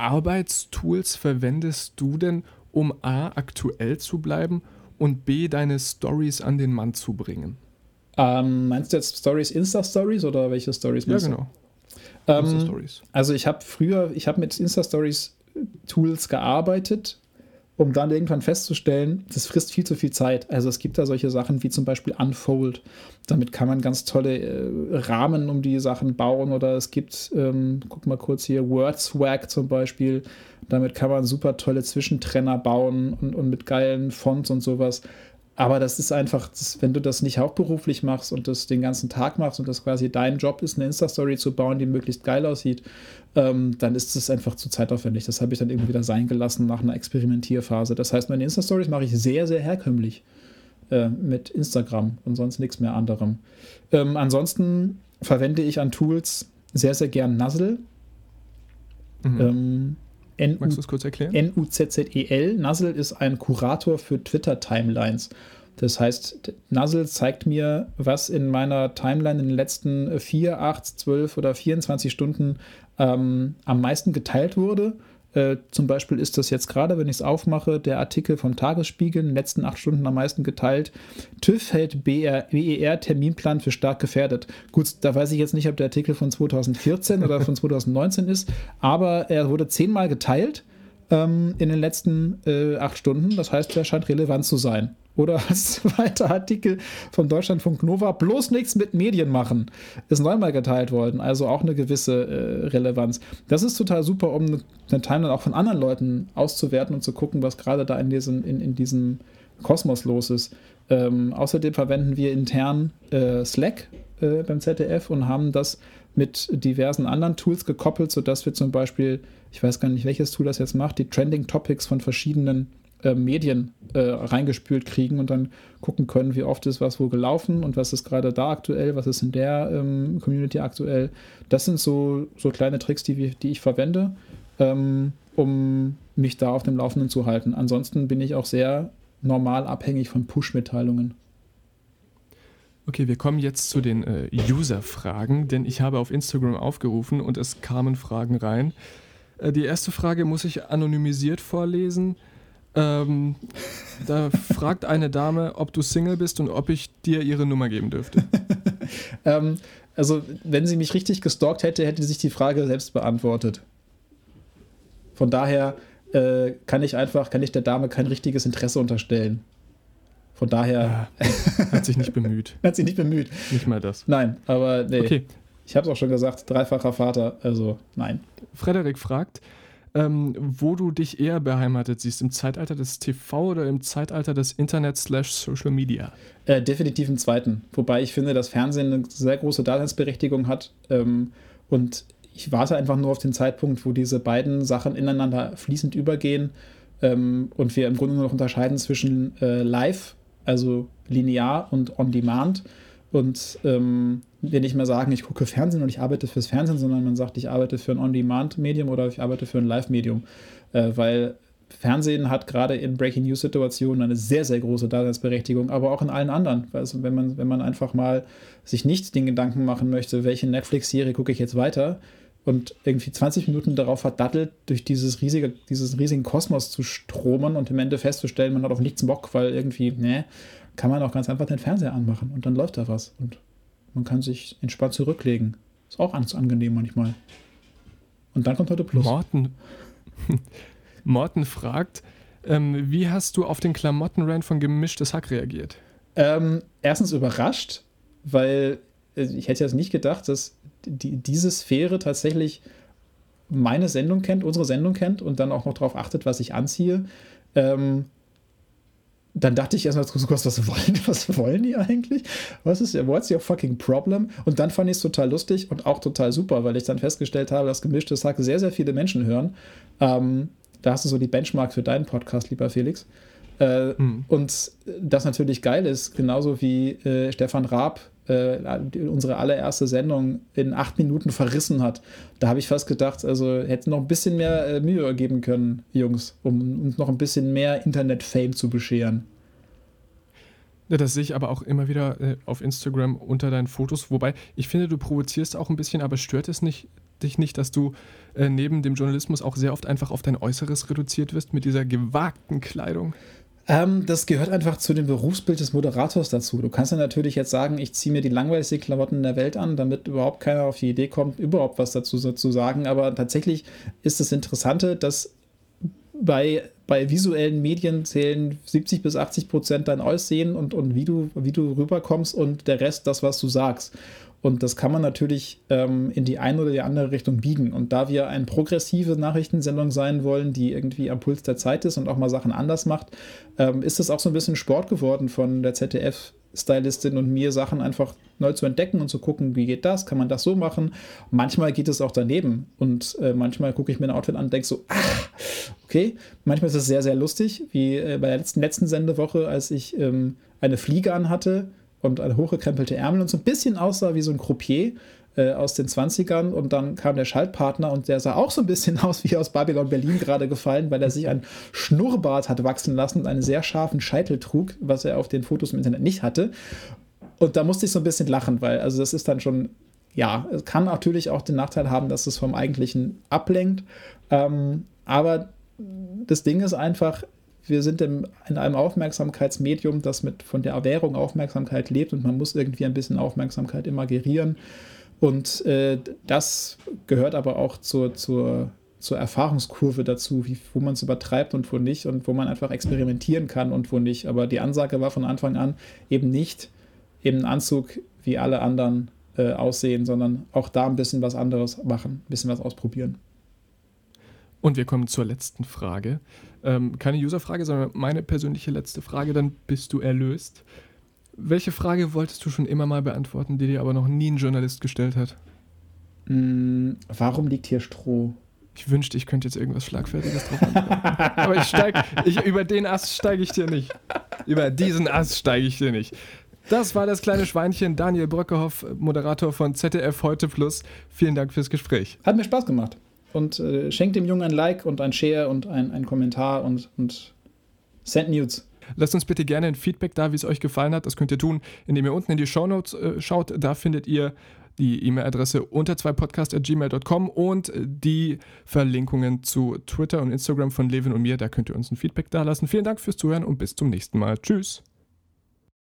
Arbeitstools verwendest du denn, um A, aktuell zu bleiben und B, deine Stories an den Mann zu bringen? Ähm, meinst du jetzt Stories, Insta-Stories oder welche Stories Ja, genau. Ähm, also ich habe früher, ich habe mit Insta-Stories Tools gearbeitet, um dann irgendwann festzustellen, das frisst viel zu viel Zeit. Also es gibt da solche Sachen wie zum Beispiel Unfold. Damit kann man ganz tolle äh, Rahmen um die Sachen bauen. Oder es gibt, ähm, guck mal kurz hier, WordSwag zum Beispiel. Damit kann man super tolle Zwischentrenner bauen und, und mit geilen Fonts und sowas. Aber das ist einfach, das, wenn du das nicht hauptberuflich machst und das den ganzen Tag machst und das quasi dein Job ist, eine Insta-Story zu bauen, die möglichst geil aussieht, ähm, dann ist es einfach zu zeitaufwendig. Das habe ich dann irgendwie wieder sein gelassen nach einer Experimentierphase. Das heißt, meine Insta-Stories mache ich sehr, sehr herkömmlich äh, mit Instagram und sonst nichts mehr anderem. Ähm, ansonsten verwende ich an Tools sehr, sehr gern Nuzzle. Mhm. Ähm, Magst du es kurz erklären? N-U-Z-Z-E-L. Nuzzle ist ein Kurator für Twitter-Timelines. Das heißt, Nuzzle zeigt mir, was in meiner Timeline in den letzten 4, 8, 12 oder 24 Stunden ähm, am meisten geteilt wurde. Äh, zum Beispiel ist das jetzt gerade, wenn ich es aufmache, der Artikel vom Tagesspiegel in den letzten acht Stunden am meisten geteilt. TÜV hält BR, BER Terminplan für stark gefährdet. Gut, da weiß ich jetzt nicht, ob der Artikel von 2014 oder von 2019 ist, aber er wurde zehnmal geteilt ähm, in den letzten äh, acht Stunden. Das heißt, er scheint relevant zu sein. Oder als zweiter Artikel vom Deutschlandfunk Nova, bloß nichts mit Medien machen, ist neunmal geteilt worden, also auch eine gewisse äh, Relevanz. Das ist total super, um eine Timeline auch von anderen Leuten auszuwerten und zu gucken, was gerade da in diesem, in, in diesem Kosmos los ist. Ähm, außerdem verwenden wir intern äh, Slack äh, beim ZDF und haben das mit diversen anderen Tools gekoppelt, sodass wir zum Beispiel, ich weiß gar nicht, welches Tool das jetzt macht, die Trending Topics von verschiedenen äh, Medien äh, reingespült kriegen und dann gucken können, wie oft ist was wo gelaufen und was ist gerade da aktuell, was ist in der ähm, Community aktuell. Das sind so, so kleine Tricks, die, die ich verwende, ähm, um mich da auf dem Laufenden zu halten. Ansonsten bin ich auch sehr normal abhängig von Push-Mitteilungen. Okay, wir kommen jetzt zu den äh, User-Fragen, denn ich habe auf Instagram aufgerufen und es kamen Fragen rein. Äh, die erste Frage muss ich anonymisiert vorlesen. Ähm, da fragt eine Dame, ob du Single bist und ob ich dir ihre Nummer geben dürfte. ähm, also, wenn sie mich richtig gestalkt hätte, hätte sie sich die Frage selbst beantwortet. Von daher äh, kann ich einfach, kann ich der Dame kein richtiges Interesse unterstellen. Von daher. Ja, hat sich nicht bemüht. hat sich nicht bemüht. Nicht mal das. Nein, aber nee. Okay. Ich habe es auch schon gesagt, dreifacher Vater, also nein. Frederik fragt, ähm, wo du dich eher beheimatet siehst, im Zeitalter des TV oder im Zeitalter des Internet slash Social Media? Äh, definitiv im zweiten. Wobei ich finde, dass Fernsehen eine sehr große Daseinsberechtigung hat ähm, und ich warte einfach nur auf den Zeitpunkt, wo diese beiden Sachen ineinander fließend übergehen ähm, und wir im Grunde nur noch unterscheiden zwischen äh, Live, also linear und on demand und ähm, wir nicht mehr sagen, ich gucke Fernsehen und ich arbeite fürs Fernsehen, sondern man sagt, ich arbeite für ein On-Demand-Medium oder ich arbeite für ein Live-Medium. Äh, weil Fernsehen hat gerade in Breaking News-Situationen eine sehr, sehr große Daseinsberechtigung, aber auch in allen anderen. Also wenn man, wenn man einfach mal sich nicht den Gedanken machen möchte, welche Netflix-Serie gucke ich jetzt weiter und irgendwie 20 Minuten darauf verdattelt, durch dieses riesige, diesen riesigen Kosmos zu stromen und im Ende festzustellen, man hat auf nichts Bock, weil irgendwie, ne, kann man auch ganz einfach den Fernseher anmachen und dann läuft da was und man kann sich entspannt zurücklegen. Ist auch ganz angenehm manchmal. Und dann kommt heute Plus. Morten, Morten fragt, ähm, wie hast du auf den Klamottenrand von Gemischtes Hack reagiert? Ähm, erstens überrascht, weil äh, ich hätte jetzt nicht gedacht, dass die, diese Sphäre tatsächlich meine Sendung kennt, unsere Sendung kennt und dann auch noch darauf achtet, was ich anziehe. Ähm, dann dachte ich erstmal, was wollen, was wollen die eigentlich? Was ist, what's your fucking problem? Und dann fand ich es total lustig und auch total super, weil ich dann festgestellt habe, dass gemischtes Hack sehr, sehr viele Menschen hören. Ähm, da hast du so die Benchmark für deinen Podcast, lieber Felix. Äh, hm. Und das natürlich geil ist, genauso wie äh, Stefan Raab äh, unsere allererste Sendung in acht Minuten verrissen hat. Da habe ich fast gedacht, also hätte noch ein bisschen mehr äh, Mühe geben können, Jungs, um uns noch ein bisschen mehr Internet-Fame zu bescheren. Ja, das sehe ich aber auch immer wieder äh, auf Instagram unter deinen Fotos. Wobei, ich finde, du provozierst auch ein bisschen, aber stört es nicht, dich nicht, dass du äh, neben dem Journalismus auch sehr oft einfach auf dein Äußeres reduziert wirst mit dieser gewagten Kleidung? Ähm, das gehört einfach zu dem Berufsbild des Moderators dazu. Du kannst ja natürlich jetzt sagen, ich ziehe mir die langweiligsten Klamotten der Welt an, damit überhaupt keiner auf die Idee kommt, überhaupt was dazu zu sagen. Aber tatsächlich ist das Interessante, dass bei, bei visuellen Medien zählen 70 bis 80 Prozent dein Aussehen und, und wie, du, wie du rüberkommst und der Rest das, was du sagst. Und das kann man natürlich ähm, in die eine oder die andere Richtung biegen. Und da wir eine progressive Nachrichtensendung sein wollen, die irgendwie am Puls der Zeit ist und auch mal Sachen anders macht, ähm, ist es auch so ein bisschen Sport geworden von der ZDF-Stylistin und mir, Sachen einfach neu zu entdecken und zu gucken, wie geht das, kann man das so machen. Manchmal geht es auch daneben. Und äh, manchmal gucke ich mir ein Outfit an und denke so, ach, okay. Manchmal ist es sehr, sehr lustig, wie äh, bei der letzten, letzten Sendewoche, als ich ähm, eine Fliege anhatte und eine hochgekrempelte Ärmel und so ein bisschen aussah wie so ein Croupier äh, aus den 20ern und dann kam der Schaltpartner und der sah auch so ein bisschen aus wie aus Babylon Berlin gerade gefallen, weil er sich ein Schnurrbart hat wachsen lassen und einen sehr scharfen Scheitel trug, was er auf den Fotos im Internet nicht hatte. Und da musste ich so ein bisschen lachen, weil also das ist dann schon, ja, es kann natürlich auch den Nachteil haben, dass es vom eigentlichen ablenkt. Ähm, aber das Ding ist einfach, wir sind in einem Aufmerksamkeitsmedium, das mit von der Erwährung Aufmerksamkeit lebt und man muss irgendwie ein bisschen Aufmerksamkeit immer gerieren. Und äh, das gehört aber auch zur, zur, zur Erfahrungskurve dazu, wie, wo man es übertreibt und wo nicht und wo man einfach experimentieren kann und wo nicht. Aber die Ansage war von Anfang an eben nicht eben Anzug wie alle anderen äh, aussehen, sondern auch da ein bisschen was anderes machen, ein bisschen was ausprobieren. Und wir kommen zur letzten Frage. Ähm, keine User-Frage, sondern meine persönliche letzte Frage, dann bist du erlöst. Welche Frage wolltest du schon immer mal beantworten, die dir aber noch nie ein Journalist gestellt hat? Mm, warum liegt hier Stroh? Ich wünschte, ich könnte jetzt irgendwas Schlagfertiges drauf antworten. aber ich steig, ich, über den Ast steige ich dir nicht. Über diesen Ast steige ich dir nicht. Das war das kleine Schweinchen, Daniel Bröckehoff, Moderator von ZDF Heute Plus. Vielen Dank fürs Gespräch. Hat mir Spaß gemacht und äh, schenkt dem Jungen ein Like und ein Share und ein, ein Kommentar und, und send News. Lasst uns bitte gerne ein Feedback da, wie es euch gefallen hat. Das könnt ihr tun, indem ihr unten in die Shownotes äh, schaut. Da findet ihr die E-Mail-Adresse unter 2podcast.gmail.com und die Verlinkungen zu Twitter und Instagram von Levin und mir. Da könnt ihr uns ein Feedback da lassen. Vielen Dank fürs Zuhören und bis zum nächsten Mal. Tschüss.